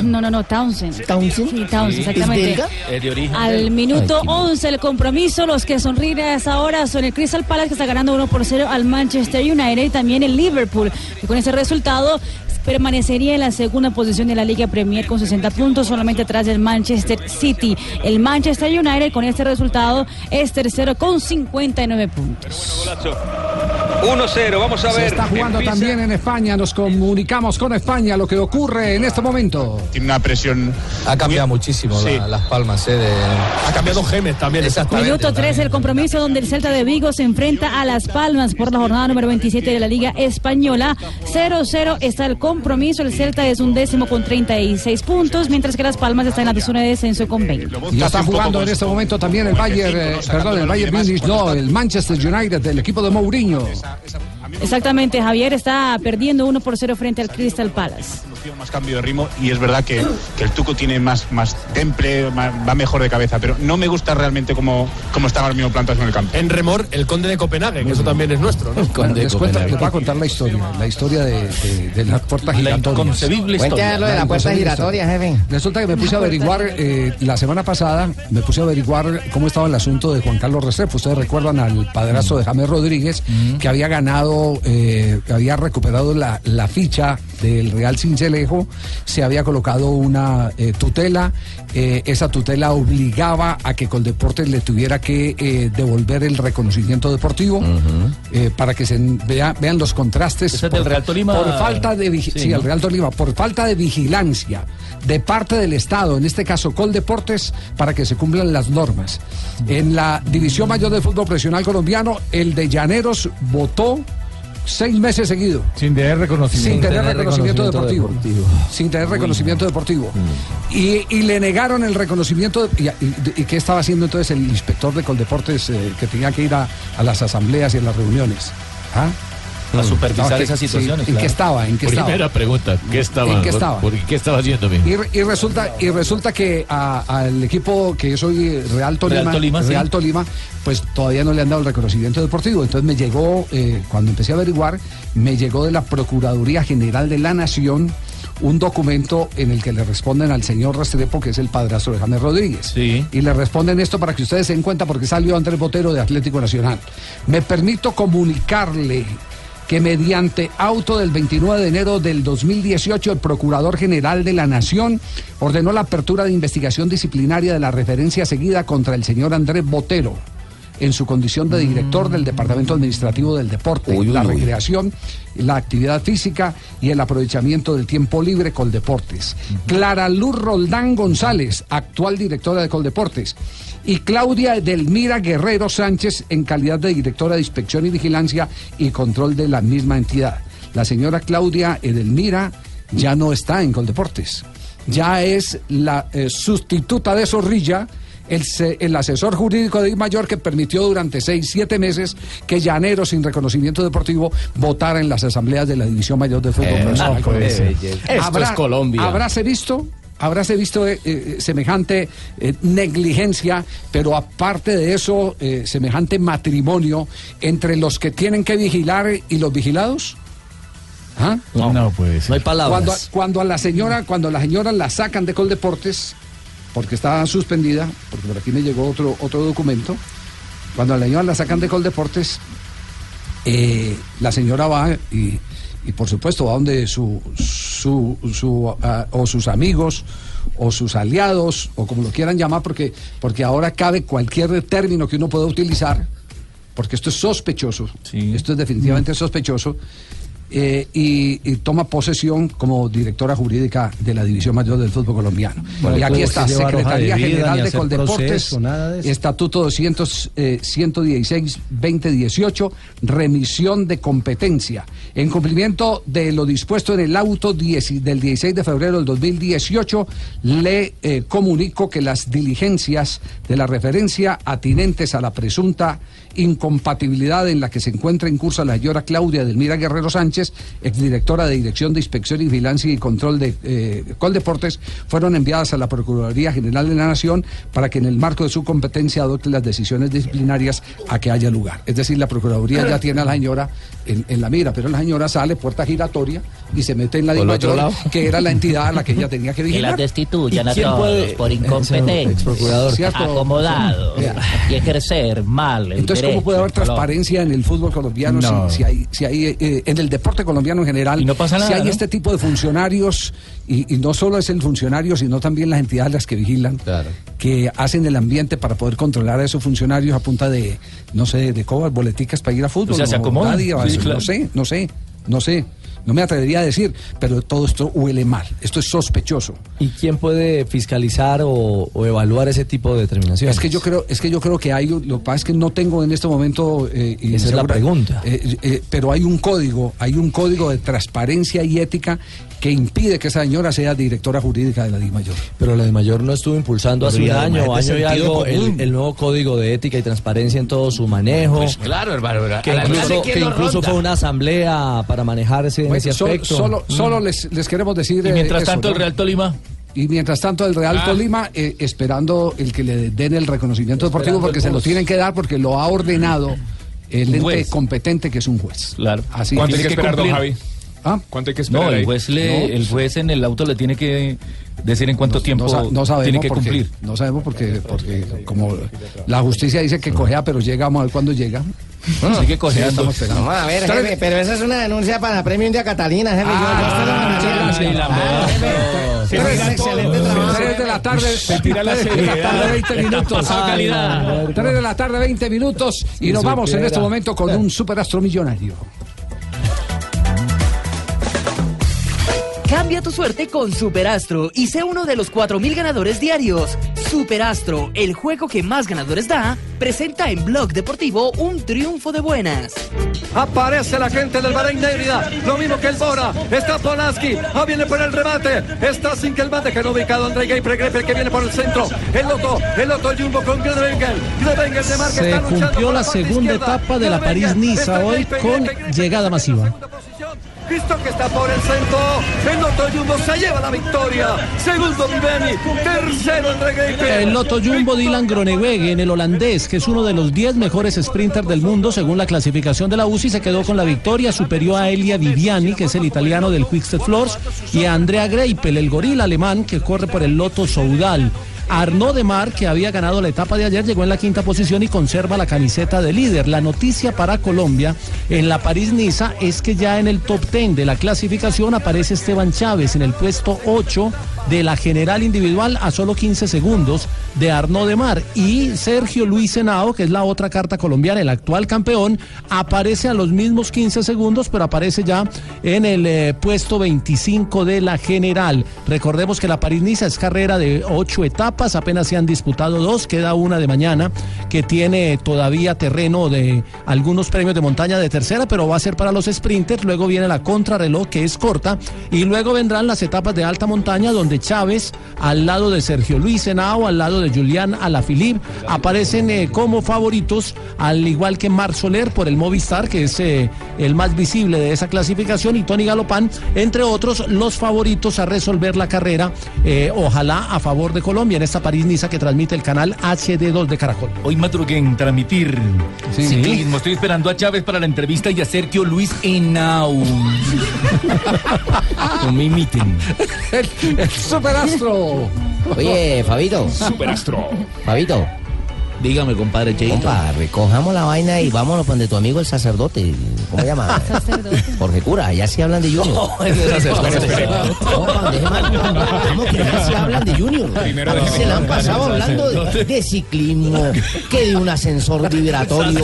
No, no, no, Townsend. ¿Townsend? Sí, Townsend, ¿Es exactamente. belga? Es de origen. Al minuto 11 el compromiso, los que sonríen a esa hora son el Crystal Palace que está ganando 1 por 0 al Manchester United y también el Liverpool. Y con ese resultado permanecería en la segunda posición de la Liga Premier con 60 puntos, solamente atrás del Manchester City. El Manchester United con este resultado es tercero con 59 puntos. 1-0, vamos a Se ver. está jugando Empieza- también en España, nos comunicamos con España, lo que ocurre en este momento. Tiene una presión. Ha cambiado muchísimo Sí. la- las palmas, ¿eh? Ha cambiado Gemes también. Minuto 3, el compromiso donde el Celta de Vigo se enfrenta a Las Palmas por la jornada número 27 de la Liga Española. 0-0 está el compromiso. El Celta es un décimo con 36 puntos, mientras que Las Palmas está en la zona de descenso con 20. Y está jugando en este momento también el Bayern, eh, perdón, el Bayern Munich, no, el Manchester United, del equipo de Mourinho esa, esa Exactamente, Javier está perdiendo 1 por 0 frente al Crystal Palace. más cambio de ritmo y es verdad que, que el Tuco tiene más, más temple, más- va mejor de cabeza, pero no me gusta realmente cómo, cómo están ahora mismo plantados en el campo. En remor, el conde de Copenhague, que eso también es nuestro, ¿no? Bueno, les, cuento- les voy a contar la historia, la historia de, de- de la puerta La giratoria. inconcebible historia. Lo de la puerta giratoria, jefe. Resulta que me puse a averiguar, eh, la semana pasada, me puse a averiguar cómo estaba el asunto de Juan Carlos Restrepo. Ustedes recuerdan al padrazo de James Rodríguez, que había ganado, eh, que había recuperado la, la ficha del Real Cincelejo, se había colocado una eh, tutela, eh, esa tutela obligaba a que Coldeportes le tuviera que eh, devolver el reconocimiento deportivo eh, para que se vea- vean los contrastes. Del Real Tolima. Por falta de Sí, sí, ¿no? el Real Tolima, por falta de vigilancia de parte del Estado, en este caso Coldeportes, para que se cumplan las normas. En la División Mayor del Fútbol Profesional Colombiano, el de Llaneros votó seis meses seguidos. Sin tener reconocimiento. Sin tener reconocimiento, deportivo. Sin tener reconocimiento deportivo. Y, y le negaron el reconocimiento. de- y, y- y qué estaba haciendo entonces el inspector de Coldeportes eh, que tenía que ir a, a las asambleas y a las reuniones? ¿Ah? A supervisar No, que- esas sí, situaciones, ¿En qué estaba? ¿En qué estaba? Primera pregunta, ¿qué estaba? ¿En qué estaba? ¿Por, por qué estaba haciendo? Y, y resulta y resulta que al equipo que yo soy Real Tolima, Real Tolima, sí. Real Tolima, pues todavía no le han dado el reconocimiento deportivo. Entonces me llegó, eh, cuando empecé a averiguar, me llegó de la Procuraduría General de la Nación un documento en el que le responden al señor Restrepo, que es el padrastro de James Rodríguez. Y le responden esto para que ustedes se den cuenta, porque salió Andrés Botero de Atlético Nacional. Me permito comunicarle que mediante auto del 29 de enero del 2018 el Procurador General de la Nación ordenó la apertura de investigación disciplinaria de la referencia seguida contra el señor Andrés Botero en su condición de director del Departamento Administrativo del Deporte, la recreación, la actividad física y el aprovechamiento del tiempo libre Coldeportes. Clara Luz Roldán González, actual directora de Coldeportes, y Claudia Edelmira Guerrero Sánchez en calidad de directora de Inspección y Vigilancia y Control de la misma entidad. La señora Claudia Edelmira ya no está en Coldeportes, ya es la eh, sustituta de Zorrilla. El, el asesor jurídico de I Mayor que permitió durante seis, siete meses que Llanero sin reconocimiento deportivo votara en las asambleas de la División Mayor de Fútbol Eh, Profesional no ser. Esto es Colombia. ¿Habráse visto? Habráse visto eh, eh, semejante eh, negligencia, pero aparte de eso, eh, semejante matrimonio entre los que tienen que vigilar y los vigilados. ¿Ah? No, puede ser. No hay palabras. Cuando, cuando a la señora, cuando a la señora la sacan de Coldeportes, porque está suspendida, porque por aquí me llegó otro, otro documento, cuando a la señora la sacan de Coldeportes, eh, la señora va y, y por supuesto va donde su, su, su, ah, o sus amigos o sus aliados o como lo quieran llamar porque, porque ahora cabe cualquier término que uno pueda utilizar porque esto es sospechoso. Esto es definitivamente sospechoso eh, y, y toma posesión como directora jurídica de la División Mayor del Fútbol Colombiano. Bueno, y aquí está, de Secretaría vida, General de Coldeportes, proceso, de. Estatuto 200, eh, 116-2018, remisión de competencia. En cumplimiento de lo dispuesto en el auto 10 del 16 de febrero del 2018, le eh, comunico que las diligencias de la referencia atinentes a la presunta incompatibilidad en la que se encuentra en curso la señora Claudia Delmira Guerrero Sánchez, exdirectora de Dirección de Inspección y Vigilancia y Control de eh, Coldeportes, fueron enviadas a la Procuraduría General de la Nación para que en el marco de su competencia adopte las decisiones disciplinarias a que haya lugar. Es decir, la Procuraduría ya tiene a la señora en, en la mira, pero la señora sale puerta giratoria y se mete en la lado. que era la entidad a la que ella tenía que Que vigilar. las destituyan ¿Y a quién todos puede- por acomodados Vea. y ejercer mal el Entonces, ¿cómo puede haber en Colombia? transparencia en el fútbol colombiano No. si, si hay, si hay eh, en el deporte colombiano en general? Y no pasa si nada, hay ¿no? este tipo de funcionarios, y, y no solo es el funcionario, sino también las entidades las que vigilan, que hacen el ambiente para poder controlar a esos funcionarios a punta de, no sé, de cobas, boleticas para ir a fútbol. O sea, se Sí, claro. No sé, no sé, no sé. No me atrevería a decir, pero todo esto huele mal. Esto es sospechoso. ¿Y quién puede fiscalizar o, o evaluar ese tipo de determinaciones? Es que yo creo, es que yo creo que hay, lo que pasa es que no tengo en este momento. eh, y Esa es la pregunta. eh, eh, pero hay un código, hay un código de transparencia y ética que impide que esa señora sea directora jurídica de la DIMAYOR. Pero la de Mayor no estuvo impulsando hace un año, año y algo, el, nuevo código de ética y transparencia en todo su manejo. Pues claro, hermano. que incluso, clase, ¿quién que incluso fue una asamblea para manejar ese, sol- aspecto. solo Mm. solo les, les queremos decir. Y eh, mientras eso, tanto, el. Real Tolima. Y mientras tanto, el Real Ah. Tolima eh, esperando el que le den el reconocimiento deportivo porque se lo tienen que dar porque lo ha ordenado el ente juez. competente que es un juez. Claro. Así ¿Cuánto hay que que esperar, don. Javi? ¿Ah? ¿Cuánto hay que esperar No, el juez, le, No. el juez en el auto le tiene que decir en cuánto tiempo no, sa- no sabemos tiene que porque, cumplir. No sabemos porque, porque como la justicia dice que cojea, pero llega, vamos a ver cuándo llega. Así que cojea, estamos esperando. Vamos a ver, jefe, pero esa es una denuncia para Premio India Catalina, jefe. Yo- yo, estoy sí, la Ah, excelente trabajo. 3 de la tarde, Se tira la tres de la seriedad. tarde, 20 minutos. pasado calidad. 3 de la tarde, 20 minutos. Y nos vamos en este momento con un superastro millonario. Cambia tu suerte con Superastro y sé uno de los 4.000 ganadores diarios. Superastro, el juego que más ganadores da, presenta en Blog Deportivo un triunfo de buenas. Aparece la gente del Bahrein Negrida. Lo mismo que el Bora. Está Polaski. Ah, viene por el remate. Está sin que el mate que no ubicado André Gay Grepe que viene por el centro. El Loto. El Loto Jumbo con Grebengen. Grebengen de marca Se está cumplió la segunda izquierda. etapa de la París-Niza hoy con llegada masiva. Cristo que está por el centro. El Loto Jumbo se lleva la victoria. Segundo Viveni. Tercero André El Loto Jumbo Dylan Groenewegen, el holandés, que es uno de los 10 mejores sprinters del mundo según la clasificación de la UCI, se quedó con la victoria, superior a Elia Viviani, que es el italiano del Quickstep Floors, y a Andrea Greipel, el gorila alemán, que corre por el Loto Soudal. Arnaud Demar, que había ganado la etapa de ayer, llegó en la quinta posición y conserva la camiseta de líder. La noticia para Colombia en la París-Niza es que ya en el top 10 de la clasificación aparece Esteban Chávez en el puesto 8 de la general individual a solo 15 segundos de Arnaud Demar y Sergio Luis Henao, que es la otra carta colombiana, el actual campeón, aparece a los mismos 15 segundos, pero aparece ya en el eh, puesto 25 de la general. Recordemos que la París-Niza es carrera de 8 etapas, apenas se han disputado dos, queda una de mañana que tiene todavía terreno de algunos premios de montaña de tercera, pero va a ser para los sprinters, luego viene la contrarreloj que es corta y luego vendrán las etapas de alta montaña donde Chávez al lado de Sergio Luis Henao, al lado de Julián Alaphilippe aparecen eh, como favoritos al igual que Mar Soler por el Movistar que es eh, el más visible de esa clasificación y Tony Galopán entre otros los favoritos a resolver la carrera eh, ojalá a favor de Colombia. En esta París-Niza que transmite el canal HD2 de Caracol. Hoy madrugué en transmitir Sí. ciclismo. Estoy esperando a Chávez para la entrevista y a Sergio Luis Henao. no me imiten. El, el superastro. Oye, Fabito. Superastro. Fabito. Dígame, compadre Cheito. Compa, recojamos la vaina y vámonos donde tu amigo el sacerdote. ¿Cómo se llama? Jorge Cura, allá sí hablan de Junior. No, ese sacerdote. No. ¿Cómo que allá sí hablan de Junior? Primero se la han pasado hablando de, de ciclismo, que de un ascensor vibratorio,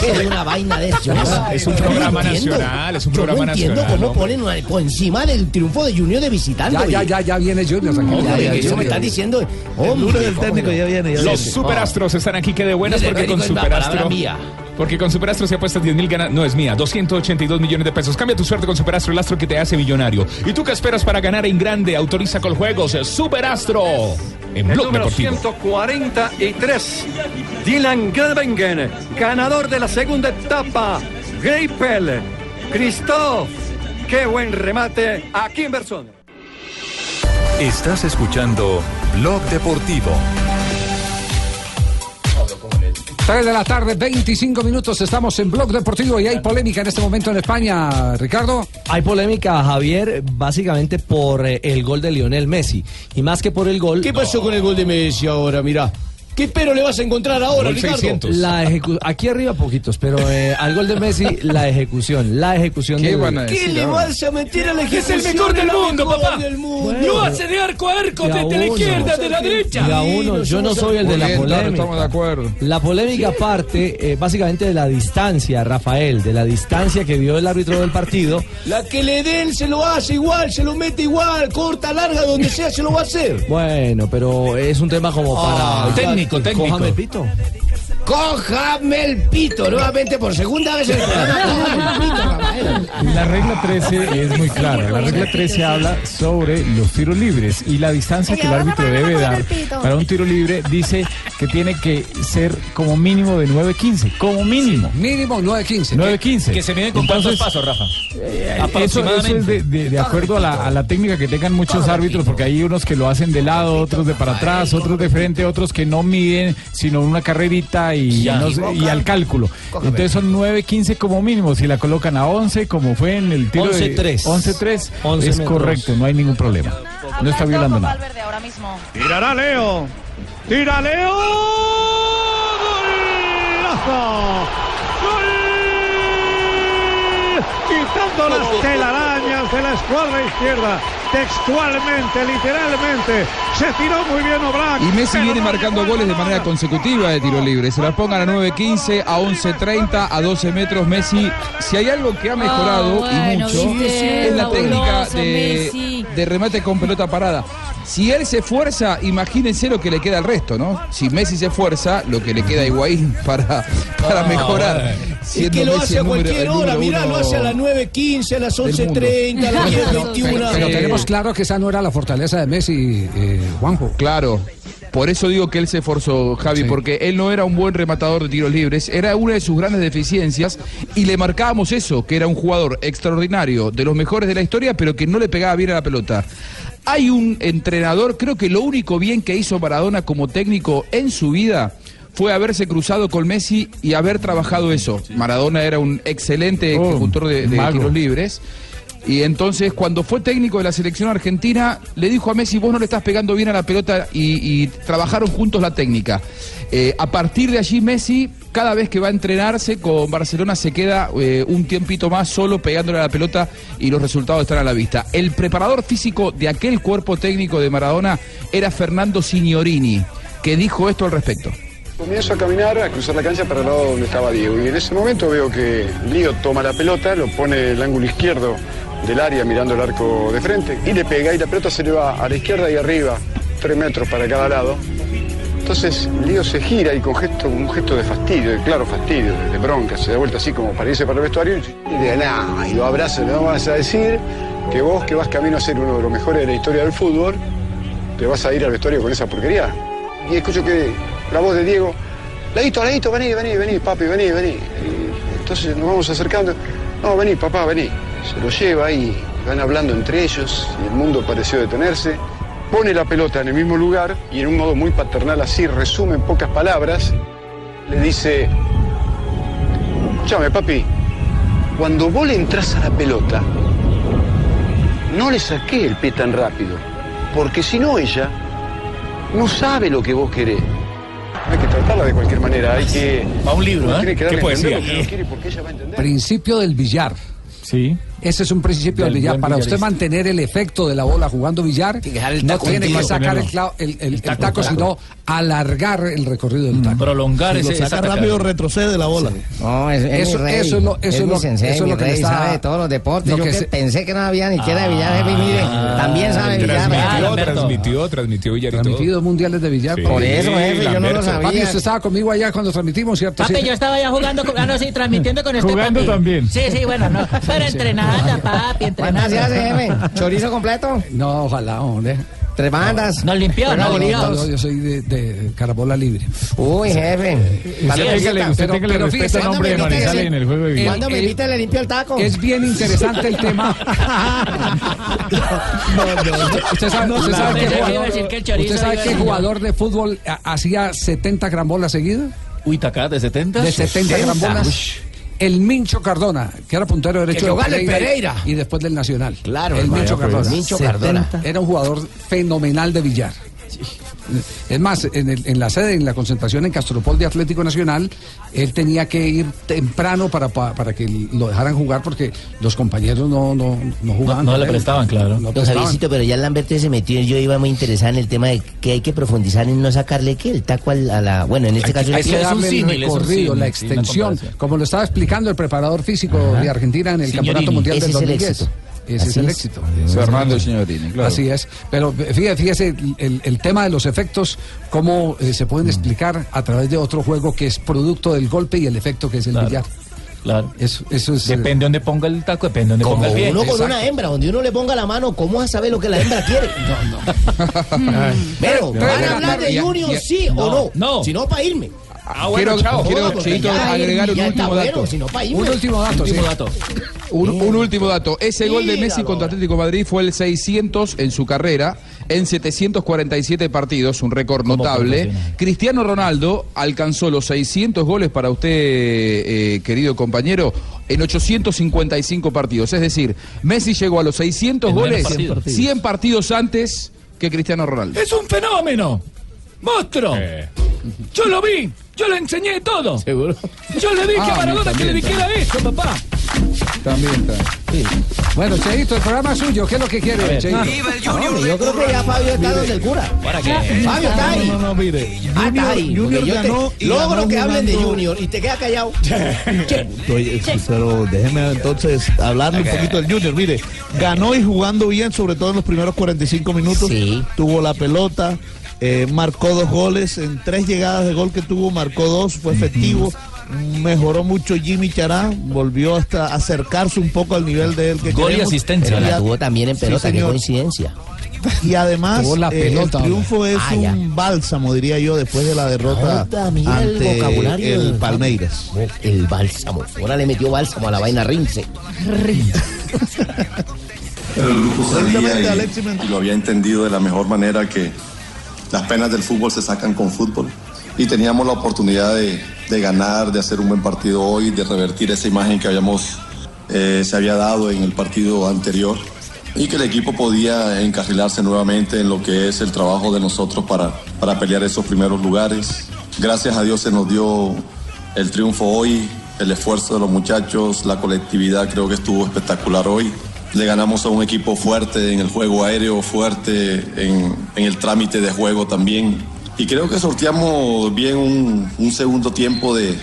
que de una vaina de eso. Es un no programa nacional, es un Yo programa no entiendo nacional, cómo ponen una- por encima del triunfo de Junior de visitante. Ya, ya, oye. ya, ya viene Junior. Ya, ya, eso me están diciendo. El Hombre, duro del técnico ya viene. Ya Los superastros están aquí que de buenas porque con superastro. mía. Porque con superastro se apuesta 10 mil ganas. No es mía, 282 millones de pesos. Cambia tu suerte con superastro, el astro que te hace millonario. ¿Y tú qué esperas para ganar en grande? Autoriza con juegos Superastro en El Blog número Deportivo. 143, Dylan Grebengen, ganador de la segunda etapa. Greipel, Christoph, qué buen remate aquí en persona. Estás escuchando Blog Deportivo. 3 de la tarde, 25 minutos. Estamos en Blog Deportivo y hay polémica en este momento en España, Ricardo. Hay polémica, Javier, básicamente por eh, el gol de Lionel Messi. Y más que por el gol. ¿Qué pasó con el gol de Messi ahora? Mira. ¿Qué pero le vas a encontrar ahora, Ricardo? 600. La ejecu- aquí arriba poquitos, pero eh, al gol de Messi, la ejecución. La ejecución ¿Qué del- van a ¿Qué le vas a meter a la Que es el ejecución mejor del de mundo, mejor papá. del mundo? Lo hace de arco a arco De desde la izquierda, de la derecha. Y a uno, yo no soy el de la polémica. estamos de acuerdo. La polémica parte eh, básicamente de la distancia, Rafael, de la distancia que vio el árbitro del partido. La que le den se lo hace igual, se lo mete igual, corta, larga, donde sea se lo va a hacer. Bueno, pero es un tema como para... Ah, técnico, técnico. El pito. Cójame el pito, nuevamente por segunda vez en el programa. Cójame el pito, Rafael. La regla 13 es muy clara. La regla 13 habla sobre los tiros libres y la distancia que el árbitro debe dar para un tiro libre dice que tiene que ser como mínimo de 9.15. Como mínimo. Mínimo 9.15. 9.15. Que se miden con cuántos pasos, Rafa. Eh, Eso, es de, de- de acuerdo a la, a la técnica que tengan muchos árbitros, porque hay unos que lo hacen de lado, otros de para atrás, otros de frente, otros que no miden, sino una carrerita y, Ya. no sé, y al cálculo. Entonces son 9.15 como mínimo. Si la colocan a 11, como fue en el tiro de 11-3. 11.3, 11 es metros. correcto, no hay ningún problema. No está violando nada. Tirará Leo. Tira Leo. Golazo. Gol. Quitando las telarañas de la escuadra izquierda. Textualmente, literalmente. Se tiró muy bien Oblak. Y Messi viene no marcando goles de manera consecutiva de tiro libre. Se las pongan a 9.15, a 11.30, a 12 metros. Messi, si hay algo que ha mejorado Ah, bueno, y mucho, es la técnica de, Messi. De remate con pelota parada. Si él se esfuerza, imagínense lo que le queda al resto, ¿no? Si Messi se esfuerza, lo que le queda a Higuaín para, para mejorar. Es que lo Messi hace a número- cualquier el hora, número mirá, lo hace a las 9.15, a las del mundo. 11.30, a las 10.21. Pero tenemos claro que esa no era la fortaleza de Messi, eh, Juanjo. Claro. Por eso digo que él se esforzó, Javi, porque él no era un buen rematador de tiros libres, era una de sus grandes deficiencias y le marcábamos eso, que era un jugador extraordinario, de los mejores de la historia, pero que no le pegaba bien a la pelota. Hay un entrenador, creo que lo único bien que hizo Maradona como técnico en su vida fue haberse cruzado con Messi y haber trabajado eso. Maradona era un excelente ejecutor de, tiros libres. Y entonces, cuando fue técnico de la selección argentina, le dijo a Messi, vos no le estás pegando bien a la pelota y, trabajaron juntos la técnica. Eh, a partir de allí, Messi, cada vez que va a entrenarse con Barcelona, se queda eh, un tiempito más solo pegándole a la pelota y los resultados están a la vista. El preparador físico de aquel cuerpo técnico de Maradona era Fernando Signorini, que dijo esto al respecto. Comienzo a caminar, a cruzar la cancha para el lado donde estaba Diego. Y en ese momento veo que Lío toma la pelota, lo pone el ángulo izquierdo del área mirando el arco de frente y le pega y la pelota se le va a la izquierda y arriba, tres metros para cada lado. Entonces Lío se gira y con gesto, un gesto de fastidio, de claro fastidio, de, bronca, se da vuelta así como para para el vestuario y le nah, y lo abraza, le vas a decir que vos que vas camino a ser uno de los mejores de la historia del fútbol, te vas a ir al vestuario con esa porquería. Y escucho que la voz de Diego, Ladito, Ladito, vení, vení, vení, papi, vení, vení. Entonces nos vamos acercando, no, vení, papá, vení. Se lo lleva y van hablando entre ellos y el mundo pareció detenerse. Pone la pelota en el mismo lugar y en un modo muy paternal así, resume en pocas palabras, le dice, escúchame, papi, cuando vos le entras a la pelota, no le saqué el pie tan rápido, porque si no ella no sabe lo que vos querés. No hay que tratarla de cualquier manera, hay que... A un libro, ¿eh? tiene que Qué darle poesía. lo que quiere porque ella va a entender. Principio del billar. Sí. Ese es un principio del, Del billar. Para usted mantener el efecto de la bola jugando billar, no tiene que sacar el, clavo- el- el- el taco, taco, taco. sino alargar el recorrido del taco. Prolongar Si lo ese saca rápido, retrocede la bola. No, es, es Eso- mi rey. eso es lo- eso es lo- sensei, eso es lo que está- sabe de todos los deportes. lo Yo que se- pensé que no había ni que era billar, y mire, también sabe billar. Transmitió, transmitió, transmitió billar y todo. Transmitidos mundiales de billar. Sí. Por eso, jefe, yo no lo sabía. Papi, usted estaba conmigo allá cuando transmitimos, ¿cierto? Papi, yo estaba ya jugando, con- ah, no, sí, transmitiendo con este Jugando también. Sí, sí, bueno, no, pero entrenando, papi, ¿Cuántas se hace, jefe? ¿Chorizo completo? No, ojalá, hombre. ¿Tres bandas? Nos limpió, limpió. bonitos. No, yo soy de, de carabola libre. Uy, jefe. Usted téngale, usted Pero- téngale pero respeto fíjese, al nombre de ¿cuándo me Manizales en el juego de billar. ¿Cuándo me el- invita le limpio el taco? Es bien interesante el tema. Usted sabe, usted sabe que jugador, que el usted sabe decir- jugador de fútbol ha- hacía 70 gran bolas seguidas. Uy, tacá, de 70. De 70 gran bolas. El Mincho Cardona, que era puntero derecho de el Pereira. y después del Nacional. Claro, el Mincho pues, Cardona. Mincho Cardona. 70. Era un jugador fenomenal de billar. Es más, en, el- en la sede, en la concentración en Castropol de Atlético Nacional, él tenía que ir temprano para, pa- para que lo dejaran jugar porque los compañeros no, no, no jugaban. no le él. prestaban, claro. No prestaban. Pero ya Lamberto se metió, yo iba muy interesada en el tema de que hay que profundizar en no sacarle que el taco al- a la, bueno, en este caso Hay que es un darle el recorrido, la extensión, como lo estaba explicando el preparador físico de Argentina en el Signorini. Campeonato Mundial Ese del es el 2010. Ese es el es. éxito. Fernando Signorini, claro. Así es. Pero fíjese, fíjese el, el tema de los efectos, cómo eh, se pueden explicar a través de otro juego que es producto del golpe y el efecto que es el Claro. billar. Claro. Eso, eso es. eh, Depende donde ponga el taco, depende donde como ponga el pie. uno con exacto. una hembra, donde uno le ponga la mano, ¿cómo vas a saber lo que la hembra quiere? Pero, Pero, ¿van pero, a hablar de Junior sí o no? no. Si no, para irme. Ah, bueno, quiero, chao. quiero, Cheito, agregar un último bueno, si no. Un último dato, sí. Último dato. Un, un último dato. Ese gol de Messi contra Atlético de Madrid fue el 600 en su carrera, en 747 partidos, un récord notable. Cristiano Ronaldo alcanzó los 600 goles para usted, eh, querido compañero, en 855 partidos. Es decir, Messi llegó a los 600 En menos goles partidos. 100 partidos antes que Cristiano Ronaldo. Es un fenómeno. ¡Monstruo! Eh. Yo lo vi, yo le enseñé todo. Seguro. Yo le dije Ah, a Maradona que le también, dijera eso, papá. También está. Bueno, Cheito, el programa es suyo. ¿Qué es lo que quiere, ver, Cheito? no, yo creo que ya Fabio está donde el cura. ¿Para qué? Fabio está ahí. No, no, no, mire. Ah, está ahí. Junior yo te- ganó y logro ganó que hablen de Junior y te queda callado. Oye, sí, pero déjeme entonces hablarle un poquito del Junior. Mire, ganó y jugando bien, sobre todo en los primeros 45 minutos. Tuvo la pelota, eh, marcó dos goles. En tres llegadas de gol que tuvo, marcó dos, fue efectivo. Mejoró mucho Jimmy Chará, volvió hasta acercarse un poco al nivel de él que Gol y asistencia. Pero la tuvo también en Sí, pelota, qué señor. coincidencia. Y además, eh, el triunfo es Ah, un bálsamo, diría yo, después de la derrota Ahora, mira el ante vocabulario el del- Palmeiras. El bálsamo. Ahora le metió bálsamo a la vaina Rince. Pero el grupo Exactamente, sabía Alexis y, y lo había entendido de la mejor manera que las penas del fútbol se sacan con fútbol. Y teníamos la oportunidad de, de ganar, de hacer un buen partido hoy, de revertir esa imagen que habíamos, eh, se había dado en el partido anterior. Y que el equipo podía encarrilarse nuevamente en lo que es el trabajo de nosotros para, para pelear esos primeros lugares. Gracias a Dios se nos dio el triunfo hoy, el esfuerzo de los muchachos, la colectividad creo que estuvo espectacular hoy. Le ganamos a un equipo fuerte en el juego aéreo, fuerte en, el trámite de juego también. Y creo que sorteamos bien un, un segundo tiempo de,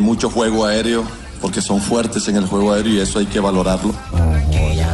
mucho juego aéreo, porque son fuertes en el juego aéreo y eso hay que valorarlo.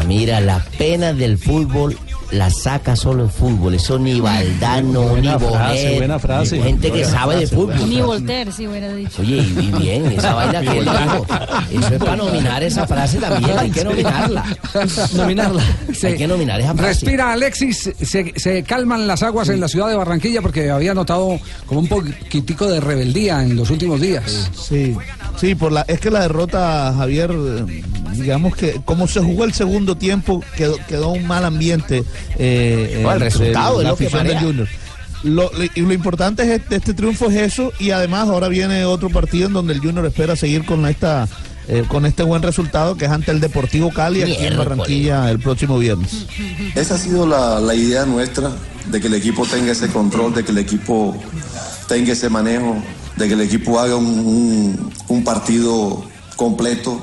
Mira, la pena del fútbol la saca solo el fútbol. Eso ni Valdano, ni Buena frase, Bonet, buena frase. ni gente que sabe de frase, fútbol. Ni Voltaire, sí hubiera dicho. Oye, y, y bien, esa vaina que él dijo. Eso es para nominar esa frase también. Hay que nominarla. Nominarla. Hay que nominar esa frase. Respira, Alexis. Se, se calman las aguas en la ciudad de Barranquilla porque había notado como un poquitico de rebeldía en los últimos días. Sí, sí, por la, es que la derrota, Javier, eh, digamos que como se jugó el segundo tiempo, quedó, quedó un mal ambiente. Eh, No, el entre resultado es la afición del. Junior. Lo, y lo importante es este, este triunfo es eso y además ahora viene otro partido en donde el Junior espera seguir con esta eh, con este buen resultado que es ante el Deportivo Cali aquí en. Barranquilla el próximo viernes. Esa ha sido la, la idea nuestra, de que el equipo tenga ese control, de que el equipo tenga ese manejo, de que el equipo haga un, un- un partido completo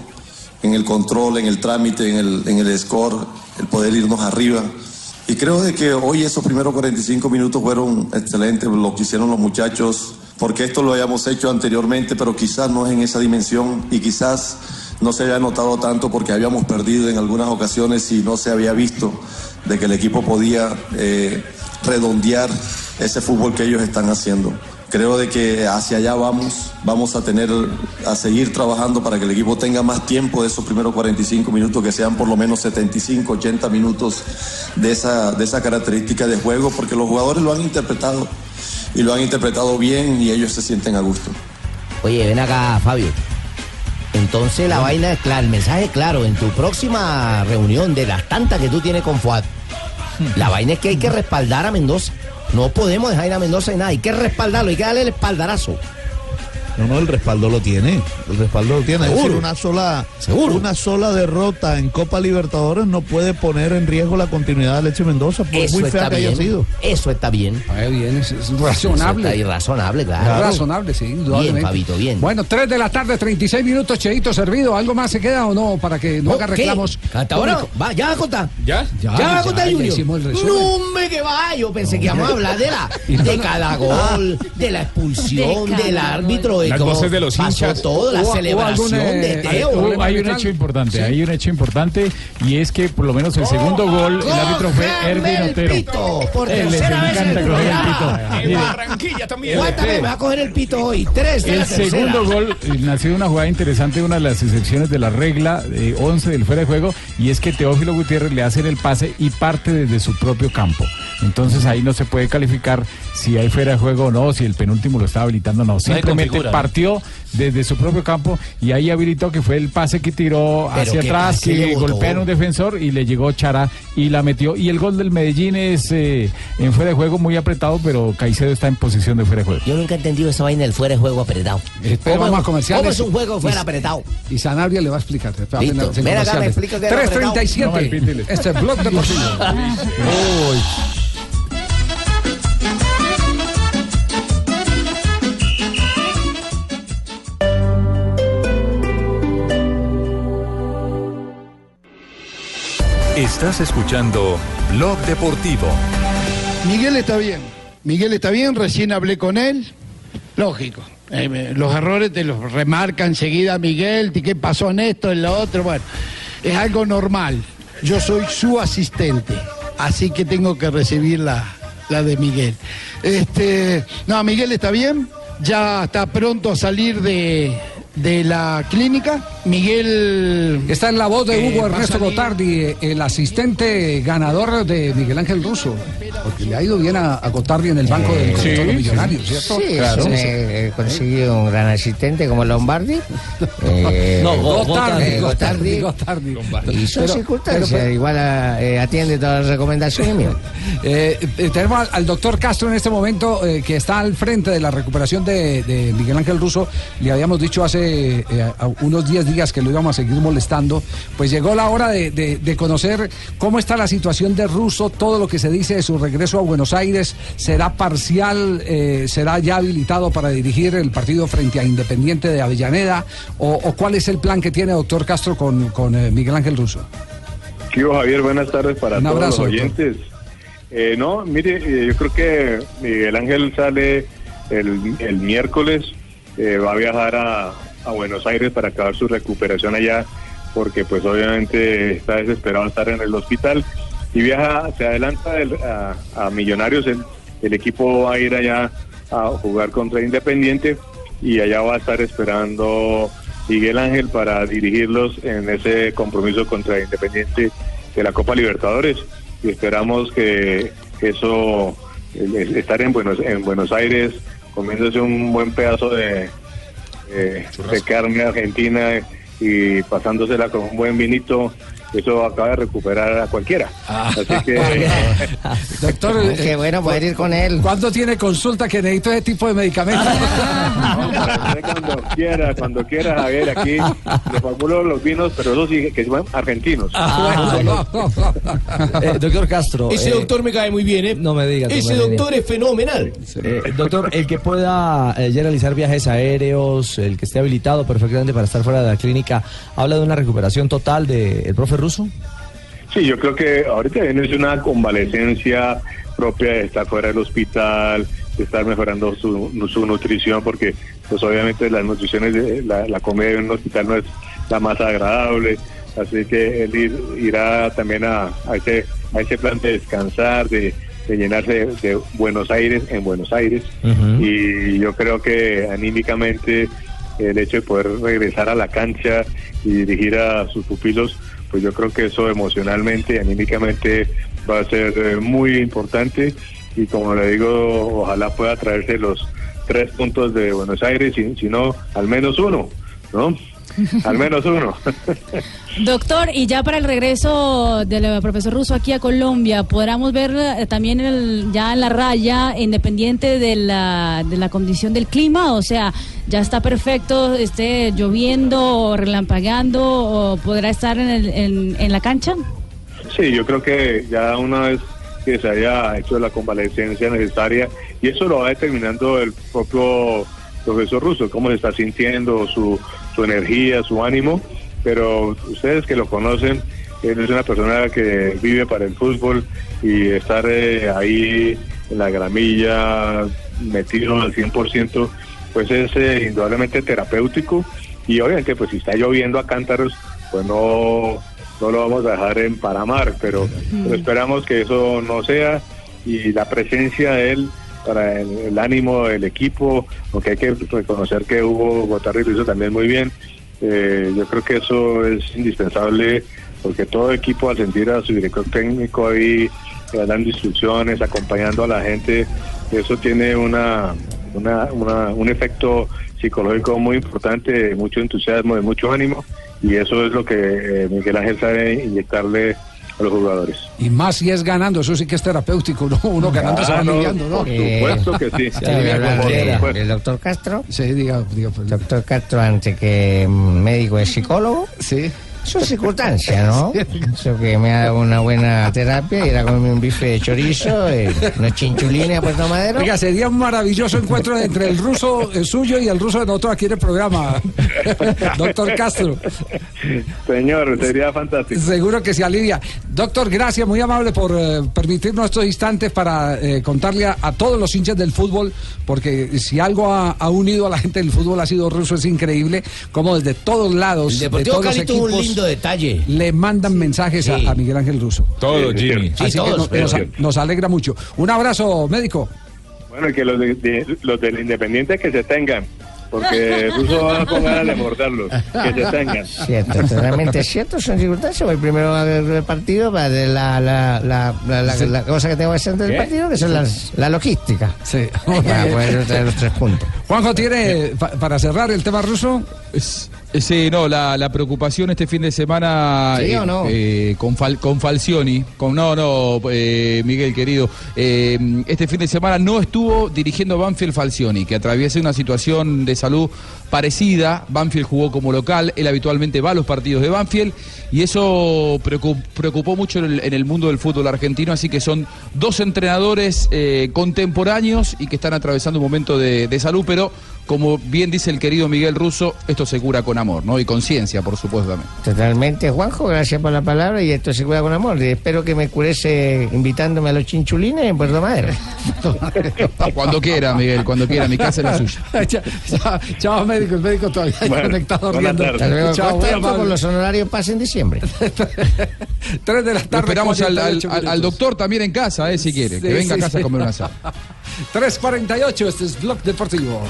en el control, en el trámite, en el, en el score, el poder irnos arriba. Y creo de que hoy esos primeros 45 minutos fueron excelentes, lo que hicieron los muchachos, porque esto lo habíamos hecho anteriormente, pero quizás no es en esa dimensión y quizás no se había notado tanto porque habíamos perdido en algunas ocasiones y no se había visto de que el equipo podía eh, redondear ese fútbol que ellos están haciendo. Creo de que hacia allá vamos, vamos a tener, a seguir trabajando para que el equipo tenga más tiempo de esos primeros 45 minutos, que sean por lo menos 75, 80 minutos de esa, de esa característica de juego, porque los jugadores lo han interpretado y lo han interpretado bien y ellos se sienten a gusto. Oye, ven acá, Fabio. Entonces la vaina es clara, el mensaje es claro. En tu próxima reunión de las tantas que tú tienes con Fuad, la vaina es que hay que respaldar a Mendoza. No podemos dejar ir a Mendoza en nada, hay que respaldarlo, hay que darle el espaldarazo. No, no, el respaldo lo tiene. El respaldo lo tiene. Es Seguro. decir, una sola, una sola derrota en Copa Libertadores no puede poner en riesgo la continuidad de Leche Mendoza, por Eso muy fea está que haya bien. sido. Eso está bien. bien, es, razonable. Eso está ahí, razonable, claro. Razonable, sí. Bien, Fabito, bien. Bueno, 3 de la tarde, 36 minutos, Cheito servido. ¿Algo más se queda o no? Para que no No, haga ¿qué? reclamos. Hasta ahora, va, ya va a contar. ¿Ya? Ya, va a contar, ya Junior. el resumen. No, hombre, que va. Yo pensé que íbamos a hablar de la de cada gol, de la expulsión, De del árbitro, de Las voces de los pasó hinchas. todo, la celebración algún, eh, de Teo. hay un hecho importante, hay un hecho importante y es que por lo menos el segundo gol el árbitro fue Erwin Otero. pito, por Él les tercera vez en encanta el coger el programa. pito. En Mire, Barranquilla también. ¿Cuántas veces me va a coger el pito hoy? Tres de El la tercera. segundo gol eh, nació de una jugada interesante, una de las excepciones de la regla eh, 11 del fuera de juego, y es que Teófilo Gutiérrez le hacen el pase y parte desde su propio campo. Entonces ahí no se puede calificar si hay fuera de juego o no, si el penúltimo lo está habilitando o no. Simplemente ¿no? Partió desde su propio campo y ahí habilitó que fue el pase que tiró Pero hacia atrás, que golpea en un defensor y le llegó Chara y la metió. Y el gol del Medellín es eh, en fuera de juego muy apretado, pero Caicedo está en posición de fuera de juego. Yo nunca he entendido esa vaina del fuera de juego apretado. Espera, ¿Cómo, vamos a es- comerciales. ¿Cómo es un juego fuera Y- apretado? Y Sanabria le va a explicar. Ven acá, me apretado. 3.37. No, malpítele. este es Blog Deportivo. Uy. Estás escuchando Blog Deportivo. Miguel está bien. Miguel está bien, recién hablé con él. Lógico. eh, los errores te los remarca enseguida Miguel, ¿y qué pasó en esto, en lo otro? Bueno, es algo normal. Yo soy su asistente, así que tengo que recibir la, la de Miguel. Este, no, Miguel está bien, ya está pronto a salir de, de la clínica. Miguel... Esta es la voz de eh, Hugo Ernesto Gotardi, eh, el asistente ganador de Miguel Ángel Russo. Porque le ha ido bien a, a Gotardi en el banco del Sí, de los sí. millonarios, ¿cierto? Sí, se me, eh, consiguió un gran asistente como Lombardi. Eh, No, Go- Gotardi, Gotardi. Gotardi. Y son Pero- circunstancias, pero- pero- igual a- eh, atiende todas las recomendaciones mías. Eh, eh, tenemos al, al doctor Castro en este momento eh, que está al frente de la recuperación de, de Miguel Ángel Russo. Le habíamos dicho hace eh, a- unos 10 días que lo íbamos a seguir molestando. Pues llegó la hora de, de- de conocer cómo está la situación de Russo, todo lo que se dice de su regreso a Buenos Aires. ¿Será parcial? eh, ¿Será ya habilitado para dirigir el partido frente a Independiente de Avellaneda? ¿O, o cuál es el plan que tiene doctor Castro con, con, eh, Miguel Ángel Russo? Kivo Javier, buenas tardes para Un todos abrazo, los doctor. oyentes. Eh, no, mire, eh, yo creo que Miguel Ángel sale el, el miércoles, eh, va a viajar a, a Buenos Aires para acabar su recuperación allá, porque pues obviamente está desesperado de estar en el hospital. Y viaja, se adelanta el- a, Millonarios, el, el equipo va a ir allá a jugar contra Independiente y allá va a estar esperando Miguel Ángel para dirigirlos en ese compromiso contra Independiente de la Copa Libertadores. Y esperamos que eso estar en Buenos en Buenos Aires comiéndose un buen pedazo de, eh, de carne argentina y pasándosela con un buen vinito eso acaba de recuperar a cualquiera así que Doctor, eh, Qué bueno poder ir con él. ¿Cuándo tiene consulta que necesito ese tipo de medicamentos? cuando quiera, cuando quiera, Javier, aquí le formulo los vinos, pero eso sí, que son argentinos. Eh, doctor Castro. Ese eh, doctor me cae muy bien, ¿eh? No me digas. Ese me doctor es fenomenal. Eh, doctor, el que pueda eh, ya realizar viajes aéreos, el que esté habilitado perfectamente para estar fuera de la clínica, ¿habla de una recuperación total del profe ruso? Sí, yo creo que ahorita viene es una convalecencia propia de estar fuera del hospital, de estar mejorando su, su nutrición, porque pues obviamente las nutriciones, de, la, la comida en un hospital no es la más agradable, así que él ir- irá también a, a ese, a ese plan de descansar, de, de llenarse de, de Buenos Aires en Buenos Aires, y yo creo que anímicamente el hecho de poder regresar a la cancha y dirigir a sus pupilos, pues yo creo que eso emocionalmente anímicamente va a ser eh, muy importante y como le digo, ojalá pueda traerse los tres puntos de Buenos Aires, y si no, al menos uno, ¿no? Al menos uno. Doctor, y ya para el regreso del eh, profesor Russo aquí a Colombia, podremos ver eh, también el- ya en la raya, independiente de la, de la condición del clima, o sea, ya está perfecto, esté lloviendo o relampagando, o podrá estar en, el- en, en la cancha. Sí, yo creo que ya una vez que se haya hecho la convalecencia necesaria, y eso lo va determinando el propio profesor Russo, cómo se está sintiendo, su, su energía, su ánimo, pero ustedes que lo conocen, él es una persona que vive para el fútbol y estar eh, ahí en la gramilla, metido al 100%, pues es eh, indudablemente terapéutico. Y obviamente pues si está lloviendo a cántaros, pues no, no lo vamos a dejar en Paramar, pero, pero esperamos que eso no sea y la presencia de él para el, ánimo del equipo, aunque hay que reconocer que Hugo Gotarri lo hizo también muy bien, eh, yo creo que eso es indispensable porque todo equipo al sentir a su director técnico ahí eh, dando instrucciones, acompañando a la gente, eso tiene una, una, una- un efecto psicológico muy importante, de mucho entusiasmo, de mucho ánimo, y eso es lo que eh, Miguel Ángel sabe inyectarle a los jugadores. Y más si es ganando, eso sí que es terapéutico, ¿no? Uno ganando se va Ah, no, aliviando, ¿no? por supuesto que sí. ¿Usted debe hablar Por de- supuesto. del doctor Castro? Sí, diga, diga. pues. Doctor Castro, ante que mm, médico es psicólogo. Sí. Eso es circunstancia, ¿no? Eso que me ha dado una buena terapia, ir a comerme un bife de chorizo, eh, unos chinchulines a Puerto Madero. Oiga, sería un maravilloso encuentro entre el ruso suyo y el ruso de nosotros aquí en el programa. Doctor Castro. Señor, sería fantástico. Seguro que se alivia. Doctor, gracias, muy amable por eh, permitirnos estos instantes para eh, contarle a, a todos los hinchas del fútbol, porque si algo ha, ha unido a la gente del fútbol ha sido ruso, es increíble, como desde todos lados, El de todos los Cali tuvo un equipos, lindo detalle. le mandan mensajes a- Sí. a, Miguel Ángel Russo. Todo, Jimmy. Así Sí, que todos, nos, pero- nos- nos alegra mucho. Un abrazo, médico. Bueno, que los, de, de- los del Independiente que se tengan, porque Russo va con ganas de morderlos, que se tengan. Cierto, totalmente cierto, son circunstancias. Voy primero a ver el partido para ver la, la, la, la, la- la cosa que tengo que hacer antes del partido, que son las, la logística. Sí. Para poder traer los tres puntos. Juanjo, ¿tiene pa- para cerrar el tema ruso? Eh, Sí, no, la, la preocupación este fin de semana ¿Sí o no? eh, con, Fal- con Falcioni, con no, no, eh, Miguel querido, eh, este fin de semana no estuvo dirigiendo Banfield Falcioni, que atraviesa una situación de salud parecida. Banfield jugó como local, él habitualmente va a los partidos de Banfield y eso preocu- preocupó mucho en el, mundo del fútbol argentino, así que son dos entrenadores eh, contemporáneos y que están atravesando un momento de, de salud, pero como bien dice el querido Miguel Russo, esto se cura con amor, ¿no? Y conciencia, por supuesto también. Totalmente, Juanjo, gracias por la palabra y esto se cuida con amor. Y espero que me curese invitándome a los chinchulines en Puerto Madero. Cuando quiera, Miguel, cuando quiera, mi casa es la suya. chao, chao, médico, el médico todavía está Bueno, conectado riendo. tardes. Hasta luego. Chao, con los honorarios paz en diciembre. Tres de la Lo tarde. esperamos al, al- 48 al- al minutos. doctor también en casa, eh, si quiere, Sí, que venga sí, a casa sí. a comer una asado. 3.48, este es Blog Deportivo.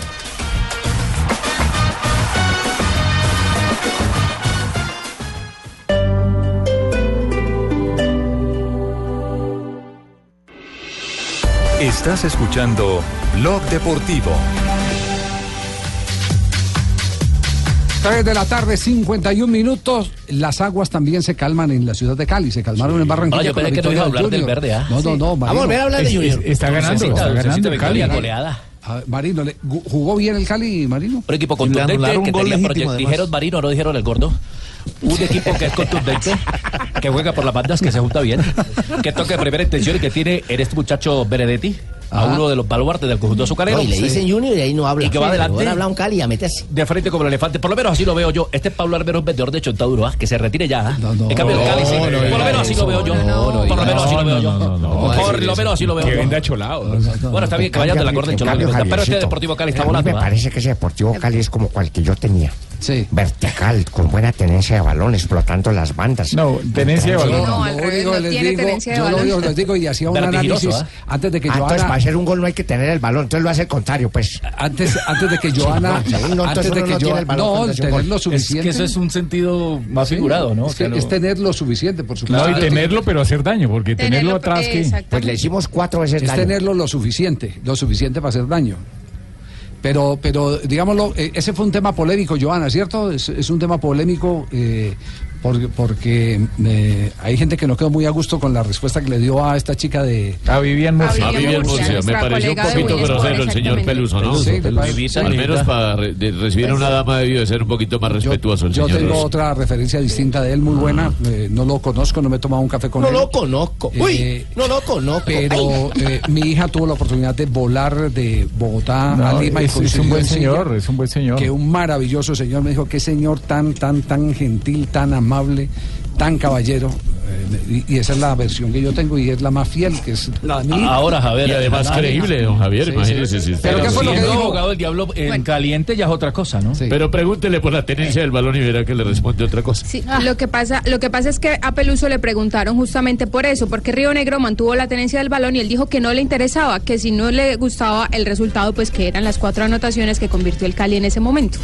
Estás escuchando Blog Deportivo. 3 de la tarde, 51 minutos. Las aguas también se calman en la ciudad de Cali, se calmaron en Barranquilla. Ah, yo pensé que no iba a hablar del verde, ¿ah? No, no, no. Vamos a volver a hablar de Junior. es- Está ganando, está ganando Cali. goleada. A ver, Marino, ¿le- gu- ¿jugó bien el Cali, Marino? Un equipo contundente anularon un que gol tenía legítimo. Dijeron Marino, no dijeron el gordo. Un equipo que es contundente, que juega por las bandas, que se junta bien, que toca de primera intención y que tiene en este muchacho Benedetti, a Ajá. uno de los baluartes del conjunto azucarero. No, y le dicen Junior y ahí no habla. Y que va Sí, adelante. Habla un Cali a meterse. De frente como el elefante, por lo menos así lo veo yo. Este es Pablo vendedor de chontaduro, ¿ah? que se retire ya. ¿ah? en cambio, el Cali, sí, no, no por lo menos así eso, lo veo yo. por lo menos así lo veo yo. Por lo menos así lo veo Que yo. venda cholado. Bueno, está bien que vayan de la corte cholado. Pero este Deportivo Cali está a mí volando. me ¿ah? parece que ese Deportivo Cali es como cual que yo tenía. Sí. Vertical, con buena tenencia de balón, explotando las bandas. No, tenencia de balón. No, Lo único que les digo, yo lo único que les digo y hacía un Vertiginoso, análisis ¿ah? antes de que hacer un gol no hay que tener el balón, entonces lo hace el contrario, pues. antes antes de que Joana Sí, no, entonces antes de que no tiene Joana el balón no tener lo Es que suficiente eso es un sentido más Sí, figurado, ¿no? es, O sea, es tener lo suficiente por supuesto No, y tenerlo, pero hacer daño, porque tenerlo atrás que. Pues le hicimos cuatro veces es daño. tenerlo lo suficiente, lo suficiente para hacer daño. Pero, pero digámoslo, eh, ese fue un tema polémico, Joana, ¿cierto? Es, es un tema polémico eh, porque, porque eh, hay gente que no quedó muy a gusto con la respuesta que le dio a esta chica de... A Vivian Murcia. A Vivian Murcia, me pareció un poquito grosero el señor Peluso, ¿no? Sí. Vivita, Al menos para re- recibir a una dama debió de ser un poquito más respetuoso el Yo señor. tengo Rosso. otra referencia distinta de él, muy buena. eh, no lo conozco, no me he tomado un café con No él. lo conozco. Uy, Eh, no lo conozco. Pero eh, mi hija tuvo la oportunidad de volar de Bogotá No, a Lima y es- es un buen señor, es un buen señor. Que un maravilloso señor me dijo, qué señor tan, tan, tan gentil, tan amable, tan caballero. Eh, y, y esa es la versión que yo tengo y es la más fiel, que es la hija. Ahora, Javier. Y además creíble, don Javier, Sí, imagínese. sí. si Pero usted- ¿qué fue lo que dijo? abogado del diablo en caliente ya es otra cosa, ¿no? Pero pregúntele por la tenencia del balón y verá que le responde otra cosa. Sí, lo que pasa, lo que pasa es que a Peluso le preguntaron justamente por eso, porque Río Negro mantuvo la tenencia del balón y él dijo que no le interesaba, que si no le gustaba el resultado, pues que eran las cuatro anotaciones que convirtió el Cali en ese momento.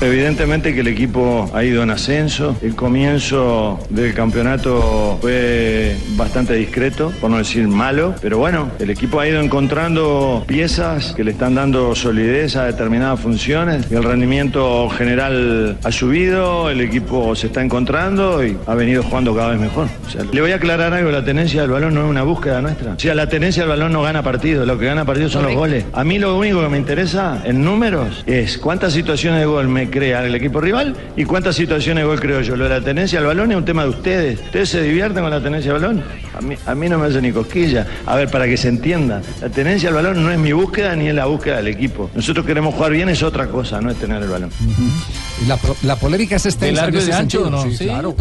Evidentemente que el equipo ha ido en ascenso. El comienzo del campeonato fue bastante discreto, por no decir malo, pero bueno, el equipo ha ido encontrando piezas que le están dando solidez a determinadas funciones y el rendimiento general ha subido, el equipo se está encontrando y ha venido jugando cada vez mejor. O sea, le voy a aclarar algo, la tenencia del balón no es una búsqueda nuestra. O sea, la tenencia del balón no gana partidos, lo que gana partidos son los goles. A mí lo único que me interesa en números es cuántas situaciones de gol me crea el equipo rival y cuántas situaciones de gol creo yo. Lo de la tenencia al balón es un tema de ustedes. ¿Ustedes se divierten con la tenencia al balón? A mí, a mí no me hace ni cosquilla. A ver, para que se entienda, la tenencia al balón no es mi búsqueda ni es la búsqueda del equipo. Nosotros queremos jugar bien, es otra cosa, no es tener el balón. La, polémica es extensa. ¿De largo y de ese ancho sentido. o no? Sí, Sí, claro,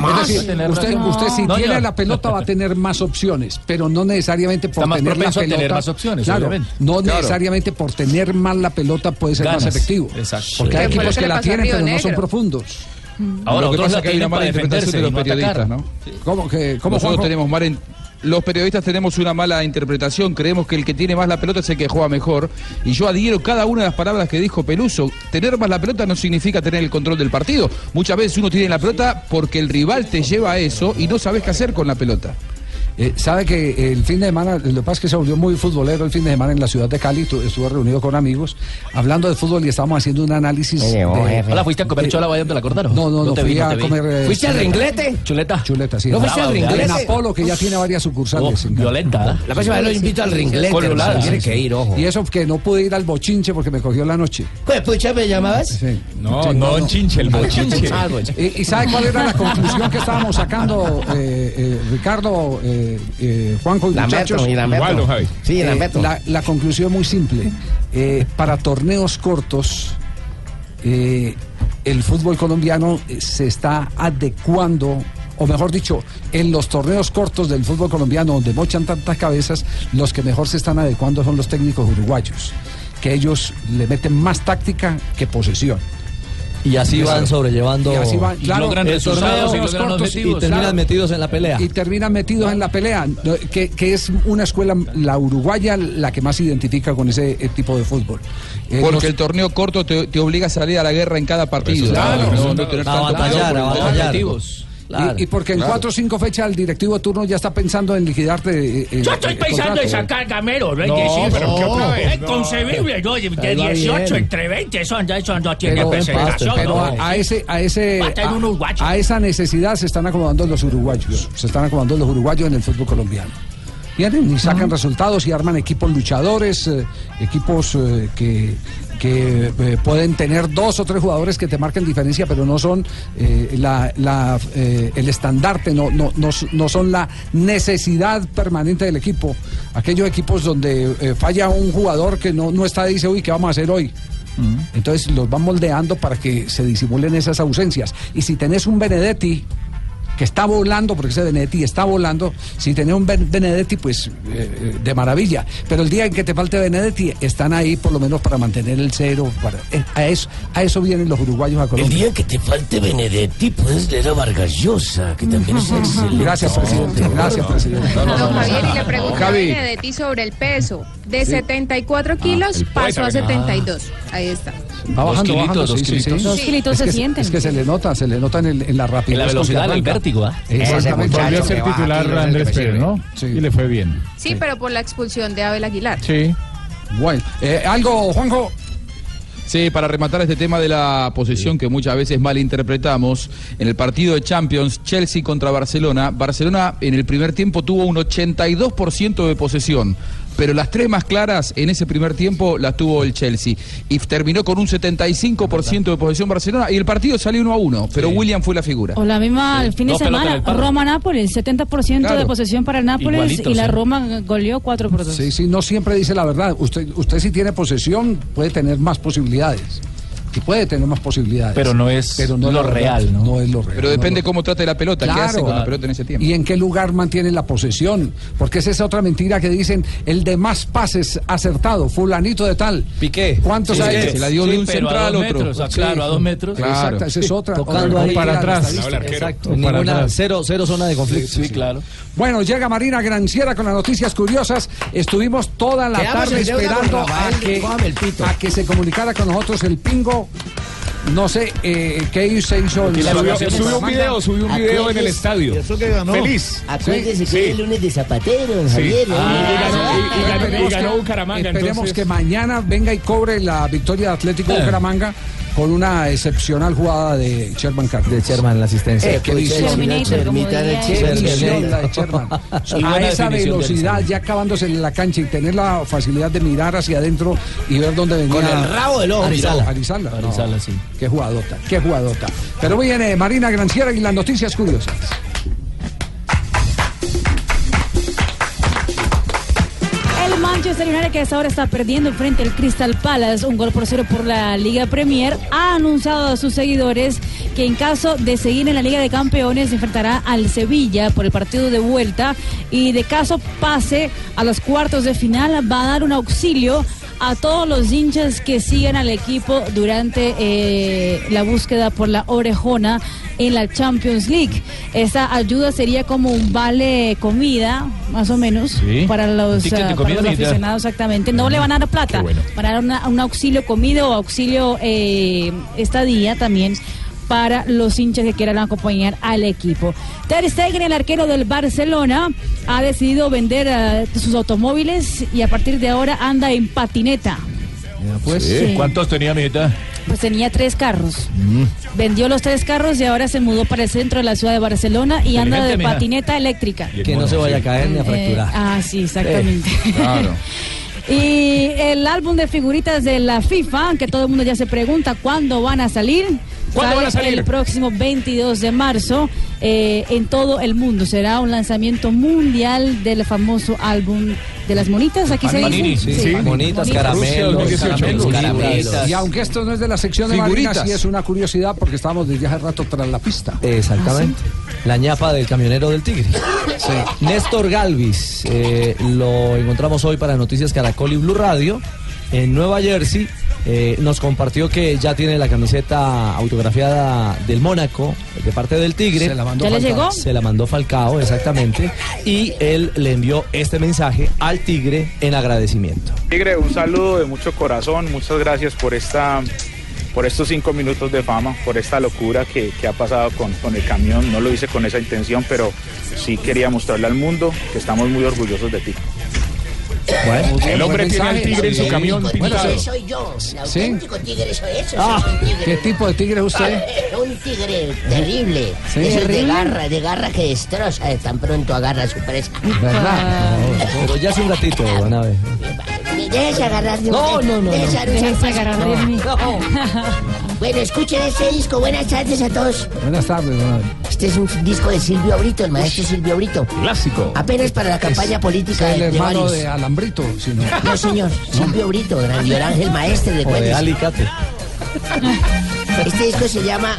más. decir, usted, si No, tiene la pelota va a tener más opciones, pero no necesariamente por Está más tener la pelota. tener más opciones, claro, obviamente. no Claro. necesariamente por tener más la pelota puede ser más efectivo. Exacto. Porque Sí. hay ¿Qué fue lo equipos que la tienen, pero no son profundos. Ahora lo que pasa es que hay una mala interpretación de los no periodistas. ¿no? ¿Cómo que, cómo, Nosotros Juanjo? tenemos mal en- los periodistas tenemos una mala interpretación, creemos que el que tiene más la pelota es el que juega mejor. Y yo adhiero cada una de las palabras que dijo Peluso. Tener más la pelota no significa tener el control del partido. Muchas veces uno tiene la pelota porque el rival te lleva a eso y no sabes qué hacer con la pelota. Eh, Sabe que el fin de semana, lo que pasa es que se volvió muy futbolero el fin de semana en la ciudad de Cali, tu- estuve reunido con amigos, hablando de fútbol y estábamos haciendo un análisis. Oye, oh, de-. Hola, ¿fuiste a comer de- chola vaya donde la cortaron? No, no, no, te fui vi, no a vi. comer. eh, ¿Fuiste al chuleta. ringlete? Chuleta. Chuleta, sí. ¿No fuiste al ringlete? En Apolo, que ya tiene varias sucursales. Oh, violenta. La próxima vez lo invito al ringlete, Colorada. hermano, tiene que ir, ojo. Y eso que no pude ir al bochinche porque me cogió la noche. Pues, pucha, ¿me llamabas? Sí. No, Sí, no, chinche, el bochinche. Ah, el bochinche. ¿Y, y sabe cuál era la conclusión que estábamos sacando, eh, eh, Ricardo, eh, eh, Juanjo y Lamberto, muchachos? y. Igual. Sí, Eh, la, la conclusión es muy simple. Eh, para torneos cortos, eh, el fútbol colombiano se está adecuando, o mejor dicho, en los torneos cortos del fútbol colombiano, donde mochan tantas cabezas, los que mejor se están adecuando son los técnicos uruguayos, que ellos le meten más táctica que posesión. Y así van sobrellevando Y así van, claro, el torneo cortos y terminan metidos en la pelea. Y terminan metidos en la pelea, no, que, que es una escuela, la uruguaya, la que más se identifica con ese eh, tipo de fútbol. Eh, Porque los- el torneo corto te, te obliga a salir a la guerra en cada partido. Claro, no, no tener a batallar, a batallar. Y, y porque en Claro. cuatro o cinco fechas el directivo de turno ya está pensando en liquidarte. eh, eh, Yo estoy pensando en contrato. sacar gamero, ¿no? Es No, decir, pero ¿qué otra vez? Es concebible, ¿no? De va 18 bien. entre 20, eso, ya- eso no tiene Pero, presentación. pero ¿no? a, a ese, a ese, a esa necesidad se están acomodando los uruguayos, se están acomodando los uruguayos en el fútbol colombiano. Vienen y sacan resultados y arman equipos luchadores, eh, equipos eh, que, que eh, pueden tener dos o tres jugadores que te marquen diferencia, pero no son eh, la, la, eh, el estandarte, no, no, no, no son la necesidad permanente del equipo. Aquellos equipos donde falla un jugador que no, no está, dice, uy, ¿qué vamos a hacer hoy? Entonces los van moldeando para que se disimulen esas ausencias. Y si tenés un Benedetti que está volando, porque ese Benedetti está volando, si tenés un Ben- Benedetti, pues eh, eh, de maravilla. Pero el día en que te falte Benedetti, están ahí por lo menos para mantener el cero. Para, eh, a, eso, a eso vienen los uruguayos a El Colombia. día que te falte Benedetti, puedes leer a Vargas Llosa, que también es excelente. Gracias, presidente. Gracias, presidente. Don Javier, y le pregunté a. Benedetti sobre el peso. De Sí. 74 kilos el poeta, pasó a ¿verdad? 72. Ahí está. Va bajando, kilitos, bajando, dos sí, kilitos. sí. Dos kilitos es se que, sienten. Es que se le nota, se le nota en, el- en la rapidez. En la velocidad, en ¿ah? Exactamente. Volvió a ser titular Andrés Pérez, ¿no? Y le fue bien. Sí, pero por la expulsión de Abel Aguilar. Sí. Bueno, eh, algo, Juanjo. Sí, para rematar este tema de la posesión que muchas veces malinterpretamos, en el partido de Champions, Chelsea contra Barcelona, Barcelona en el primer tiempo tuvo un 82% de posesión, pero las tres más claras en ese primer tiempo las tuvo el Chelsea. Y terminó con un 75% de posesión Barcelona y el partido salió 1 a 1, pero William fue la figura. O la misma el fin de Dos semana. Roma-Nápoles, 70% Claro. de posesión para el Nápoles y la. Roma goleó 4 por 2. Sí, sí, no siempre dice la verdad. Usted, usted si tiene posesión puede tener más posibilidades. Y puede tener más posibilidades. Pero no es Pero no lo verdad. real, ¿no? es lo real. Pero no depende lo- cómo trate la pelota, qué hace Claro. con la pelota en ese tiempo. ¿Y en qué lugar mantiene la posesión? Porque esa es otra mentira que dicen el de más pases acertado, fulanito de tal. Piqué. ¿Cuántos Sí, hay? sí, se la dio de un central al otro. claro, a dos metros. Exacto, esa es otra. Tocando ahí para atrás. Exacto. Para Ninguna atrás. cero, cero zona de conflicto. Sí, claro. Bueno, llega Marina Granciera con las noticias curiosas. Estuvimos toda la Quedamos tarde esperando a que, cójame el pito. a que se comunicara con nosotros el pingo. No sé eh, qué se hizo. el- Subió, subió un video, subió un video en el estadio. eso que ganó. Feliz. Acuérdese Sí, que sí. es el lunes de Zapatero, don Sí. Javier. Ah, y ganó- y- ganó- y Bucaramanga, Esperemos entonces. que mañana venga y cobre la victoria de Atlético Eh. Bucaramanga con una excepcional jugada de Sherman Carter. De Sherman, la asistencia. Eh. Y A esa velocidad, ya acabándose en la cancha y tener la facilidad de mirar hacia adentro y ver dónde venía. Con el rabo del ojo, Arizala. Arizala, no. Arizala, sí. Qué jugadota, qué jugadota. Pero viene Marina Granciera y las noticias curiosas. Manchester United, que a esta hora está perdiendo frente al Crystal Palace, un gol por cero por la Liga Premier, ha anunciado a sus seguidores que en caso de seguir en la Liga de Campeones se enfrentará al Sevilla por el partido de vuelta y de caso pase a los cuartos de final va a dar un auxilio a todos los hinchas que siguen al equipo durante eh, la búsqueda por la orejona en la Champions League. Esta ayuda sería como un vale comida, más o menos, Sí. para los, Ticket de ah, para los. Exactamente. No le van a dar plata, para dar una- un auxilio comida o auxilio eh, estadía también para los hinchas que quieran acompañar al equipo. Ter Stegen, el arquero del Barcelona, ha decidido vender eh, sus automóviles y a partir de ahora anda en patineta. Pues, Sí. ¿Cuántos tenía, mijita? Pues tenía tres carros. Vendió los tres carros y ahora se mudó para el centro de la ciudad de Barcelona y anda de patineta eléctrica. Que no se vaya a caer ni a Eh, fracturar. ah, sí, exactamente. claro. Y el álbum de figuritas de la FIFA, que todo el mundo ya se pregunta cuándo van a salir. ¿Cuándo van a salir? El próximo 22 de marzo eh, en todo el mundo. Será un lanzamiento mundial del famoso álbum de las monitas. Aquí se Panini, dice. sí, sí, monitas, caramelos, 2018. caramelos. Y aunque esto no es de la sección de Figuritas. Marina, sí es una curiosidad porque estábamos desde hace rato tras la pista. Exactamente. La ñapa del camionero del Tigre. Néstor Galvis, eh, lo encontramos hoy para Noticias Caracol y Blue Radio en Nueva Jersey. Eh, nos compartió que ya tiene la camiseta autografiada del Mónaco de parte del Tigre. Se la mandó ¿Ya le Falcao. llegó? Se la mandó Falcao, exactamente. Y él le envió este mensaje al Tigre en agradecimiento. Tigre, un saludo de mucho corazón, muchas gracias por esta por estos cinco minutos de fama, por esta locura que, que ha pasado con, con el camión. No lo hice con esa intención, pero sí quería mostrarle al mundo que estamos muy orgullosos de ti. El hombre tiene al tigre en su camión pintado. sí. Soy yo, el ¿Sí? auténtico tigre soy eso. Ah, soy un tigre. ¿Qué tipo de tigre es usted? Ah, Un tigre terrible. Sí. Esos de garra, de garra que destroza, de tan pronto agarra a su presa. ¿Verdad? Pero ya es un gatito, van a ver. Déjese agarrar de No, no, no, Déjese no. agarrar de mí. Bueno, escuchen este disco. Buenas tardes a todos. Buenas tardes, don Este es un disco de Silvio Brito, el maestro Silvio Brito. Clásico. Apenas para la campaña política Es de, el de hermano varios. de Alambrito, si no. No, señor. Silvio Brito, Gran Ángel Maestre de O de Cuentos. alicate. Este disco se llama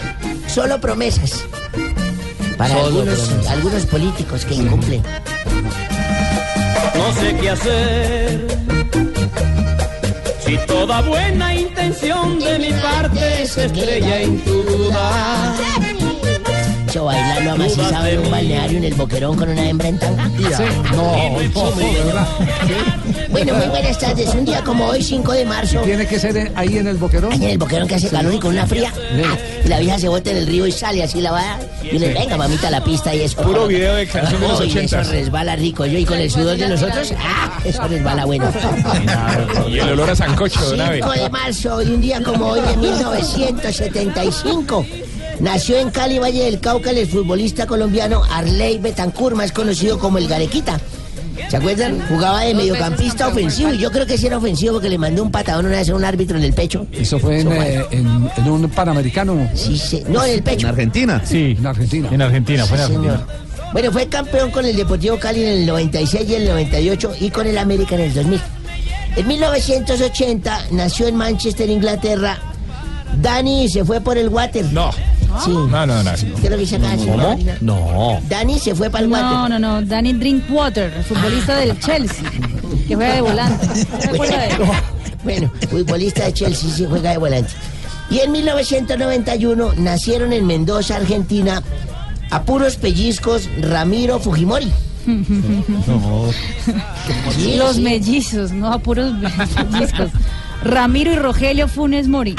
Solo Promesas. Para Solo algunos, promesas. algunos políticos que incumplen. No sé qué hacer. Si toda buena intención de mi parte se estrella en tu duda. Yo bailando amacizado en un balneario en el boquerón con una hembra en tanga. Sí. No. Bueno, muy buenas tardes. Un día como hoy, 5 de marzo. ¿Tiene que ser en- ahí en el boquerón? En el boquerón que hace calor y con una fría. Ah, Y la vieja se bota en el río y sale así lavada. Y uno, venga, mamita, a la pista y eso. Puro video de canción de los Uy. Eso resbala rico. Yo y con el sudor de nosotros, ¡ah! Eso resbala bueno. Y el olor a sancocho de una vez. 5 de marzo y un día como hoy de 1975 nació en Cali, Valle del Cauca, el futbolista colombiano Arley Betancur, más conocido como el Garequita. ¿Se acuerdan? Jugaba de mediocampista ofensivo y yo creo que sí era ofensivo porque le mandó un patadón una vez a un árbitro en el pecho. Eso fue en, eh, en- en un panamericano. Sí, sí. No, en el pecho. Argentina? Sí, En Argentina. en Argentina, fue en Sí, Argentina. señor. Bueno, fue campeón con el Deportivo Cali en el 96 y el 98 y con el América en el 2000. En 1980 nació en Manchester, Inglaterra. Dani se fue por el water. No. Sí. No, no, no. ¿Qué es lo que dice acá, Marina? No. Dani se fue para el No, water. no, no. Danny Drinkwater, el futbolista del Chelsea, que juega de volante. Bueno, futbolista de Chelsea se juega de volante. Y en 1991 nacieron en Mendoza, Argentina, a puros pellizcos Ramiro Fujimori. Sí, Los sí. mellizos, no a puros mellizos. Ramiro y Rogelio Funes Mori.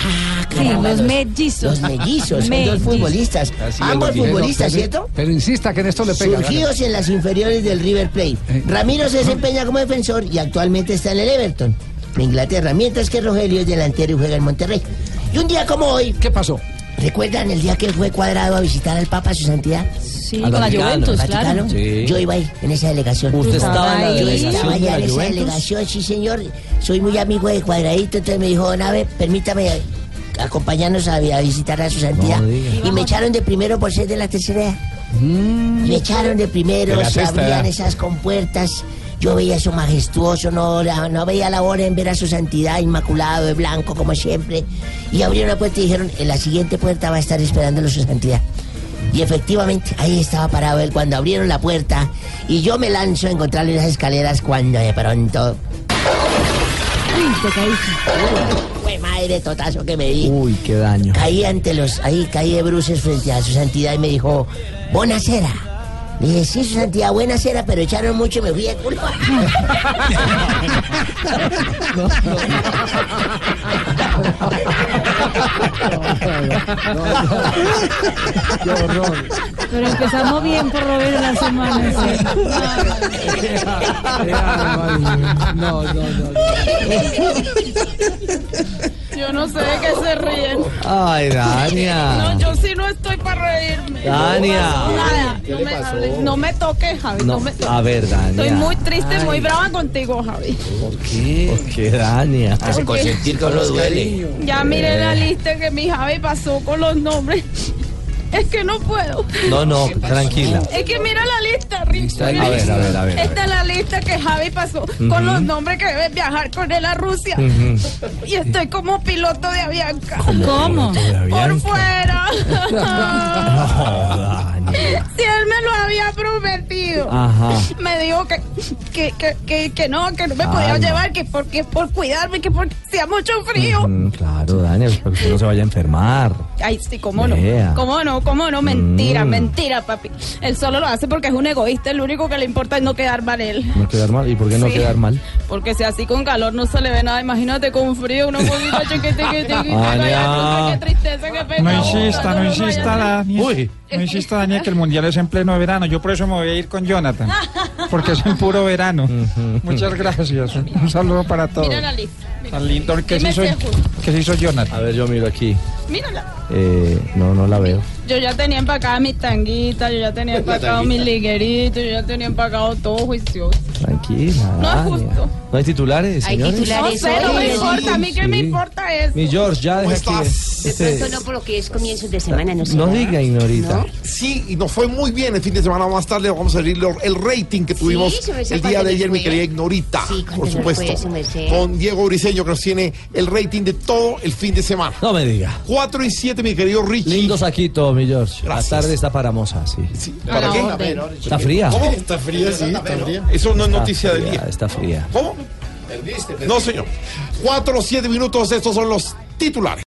sí, los mellizos. Los mellizos, son dos futbolistas. Ambos futbolistas, ¿cierto? Pero insista que en esto le pega. Surgidos en las inferiores del River Plate. Ramiro se desempeña como defensor y actualmente está en el Everton, de Inglaterra, mientras que Rogelio es delantero y juega en Monterrey. Y un día como hoy. ¿Qué pasó? ¿Recuerdan el día que fue cuadrado a visitar al Papa, su santidad? Sí, Al con la. Juventus, claro. Sí. Yo iba ahí, en esa delegación. ¿Usted estaba en la Yo delegación estaba de la en esa Juventus? delegación, sí señor. Soy muy amigo de Cuadradito, entonces me dijo, Nave, permítame acompañarnos a, a visitar a su santidad. No y me echaron de primero por ser de la tercera edad. Me echaron de primero, De se abrían esas compuertas. Yo veía eso majestuoso, no, la- no veía la hora en ver a su santidad inmaculado de blanco, como siempre. Y abrieron la puerta y dijeron, en la siguiente puerta va a estar esperándolo su santidad. Y efectivamente, ahí estaba parado él cuando abrieron la puerta. Y yo me lanzo a encontrarle en las escaleras cuando de pronto... Uy, te caíste. Fue madre totazo que me di. Uy, qué daño. Caí ante los, ahí caí de bruces frente a su santidad y me dijo, Bonacera. Dije, sí, su santidad, buena cera, pero echaron mucho y me fui de culo. Qué horror. Pero empezamos bien por Roberto la semana. sí. No, no, no. Yo no sé de qué se ríen. Ay, Dania. No, yo sí no estoy para reírme. Dania. Nada, no me, no me toques, Javi. No, No, me toques. a ver, Dania. Estoy muy triste, Ay. muy brava contigo, Javi. ¿Por qué? ¿Por qué, Dania? Hace consentir con los duele. Ya miré la lista que mi Javi pasó con los nombres. Es que no puedo. No, no, tranquila. Es que mira la lista, Rick. A ver, a ver, a ver. a ver. Esta es la lista que Javi pasó con los nombres que deben viajar con él a Rusia. Y estoy como piloto de Avianca. ¿Cómo? de Por fuera. No, si él me lo había prometido. Ajá. Me dijo que, que, que, que, que no, que no me podía llevar, que porque por cuidarme, que porque hacía mucho frío. Mm, claro, Dania, para que usted no se vaya a enfermar. Ay, sí, cómo no. Cómo no, cómo no. Mentira, Mm. mentira, papi. Él solo lo hace porque es un egoísta. El único que le importa es no quedar mal él. No quedar mal. ¿Y por qué no Sí. quedar mal? Porque si así con calor no se le ve nada, imagínate con frío, una cosita chiquitiquitiquita. Ania. Qué tristeza, qué pena. No insista, no insista, Daniel. Uy. No insista, Daniel, que el mundial es en pleno verano. Yo por eso me voy a ir con Jonathan. Porque es en puro verano. Muchas gracias. Un, saludo para todos. Mira la lista. Tan lindo que es justo. que sí soy Jonathan. A ver, yo miro aquí. Mírala. Eh, no, no la veo. Yo ya tenía empacada mis tanguitas, yo ya tenía empacado mis ligueritos, yo ya tenía empacado todo juicioso. Tranquila. No es justo. ¿No hay titulares, Hay señores? No sé, no me importa, a mí qué me importa eso. Mi George, ya deja aquí. De este- pronto no por lo que es comienzos de semana, no sé. No diga, Ignorita. Sí, y nos fue muy bien el fin de semana. Más tarde vamos a lo- el rating que tuvimos el día ¿cuánto de ayer, mi querida Ignorita. Sí, ¿cuánto por supuesto. fue? Con Diego Briseño que nos tiene el rating de todo el fin de semana. No me diga. 4 y 7, mi querido Richie. Lindo saquito, mi George. La tarde está para moza, sí. ¿Para qué? Está fría. ¿Cómo? Está fría, sí, está fría. Eso no es Está noticia del fría, día. Está fría. ¿Cómo? No, señor. 4 o 7 minutos, estos son los titulares.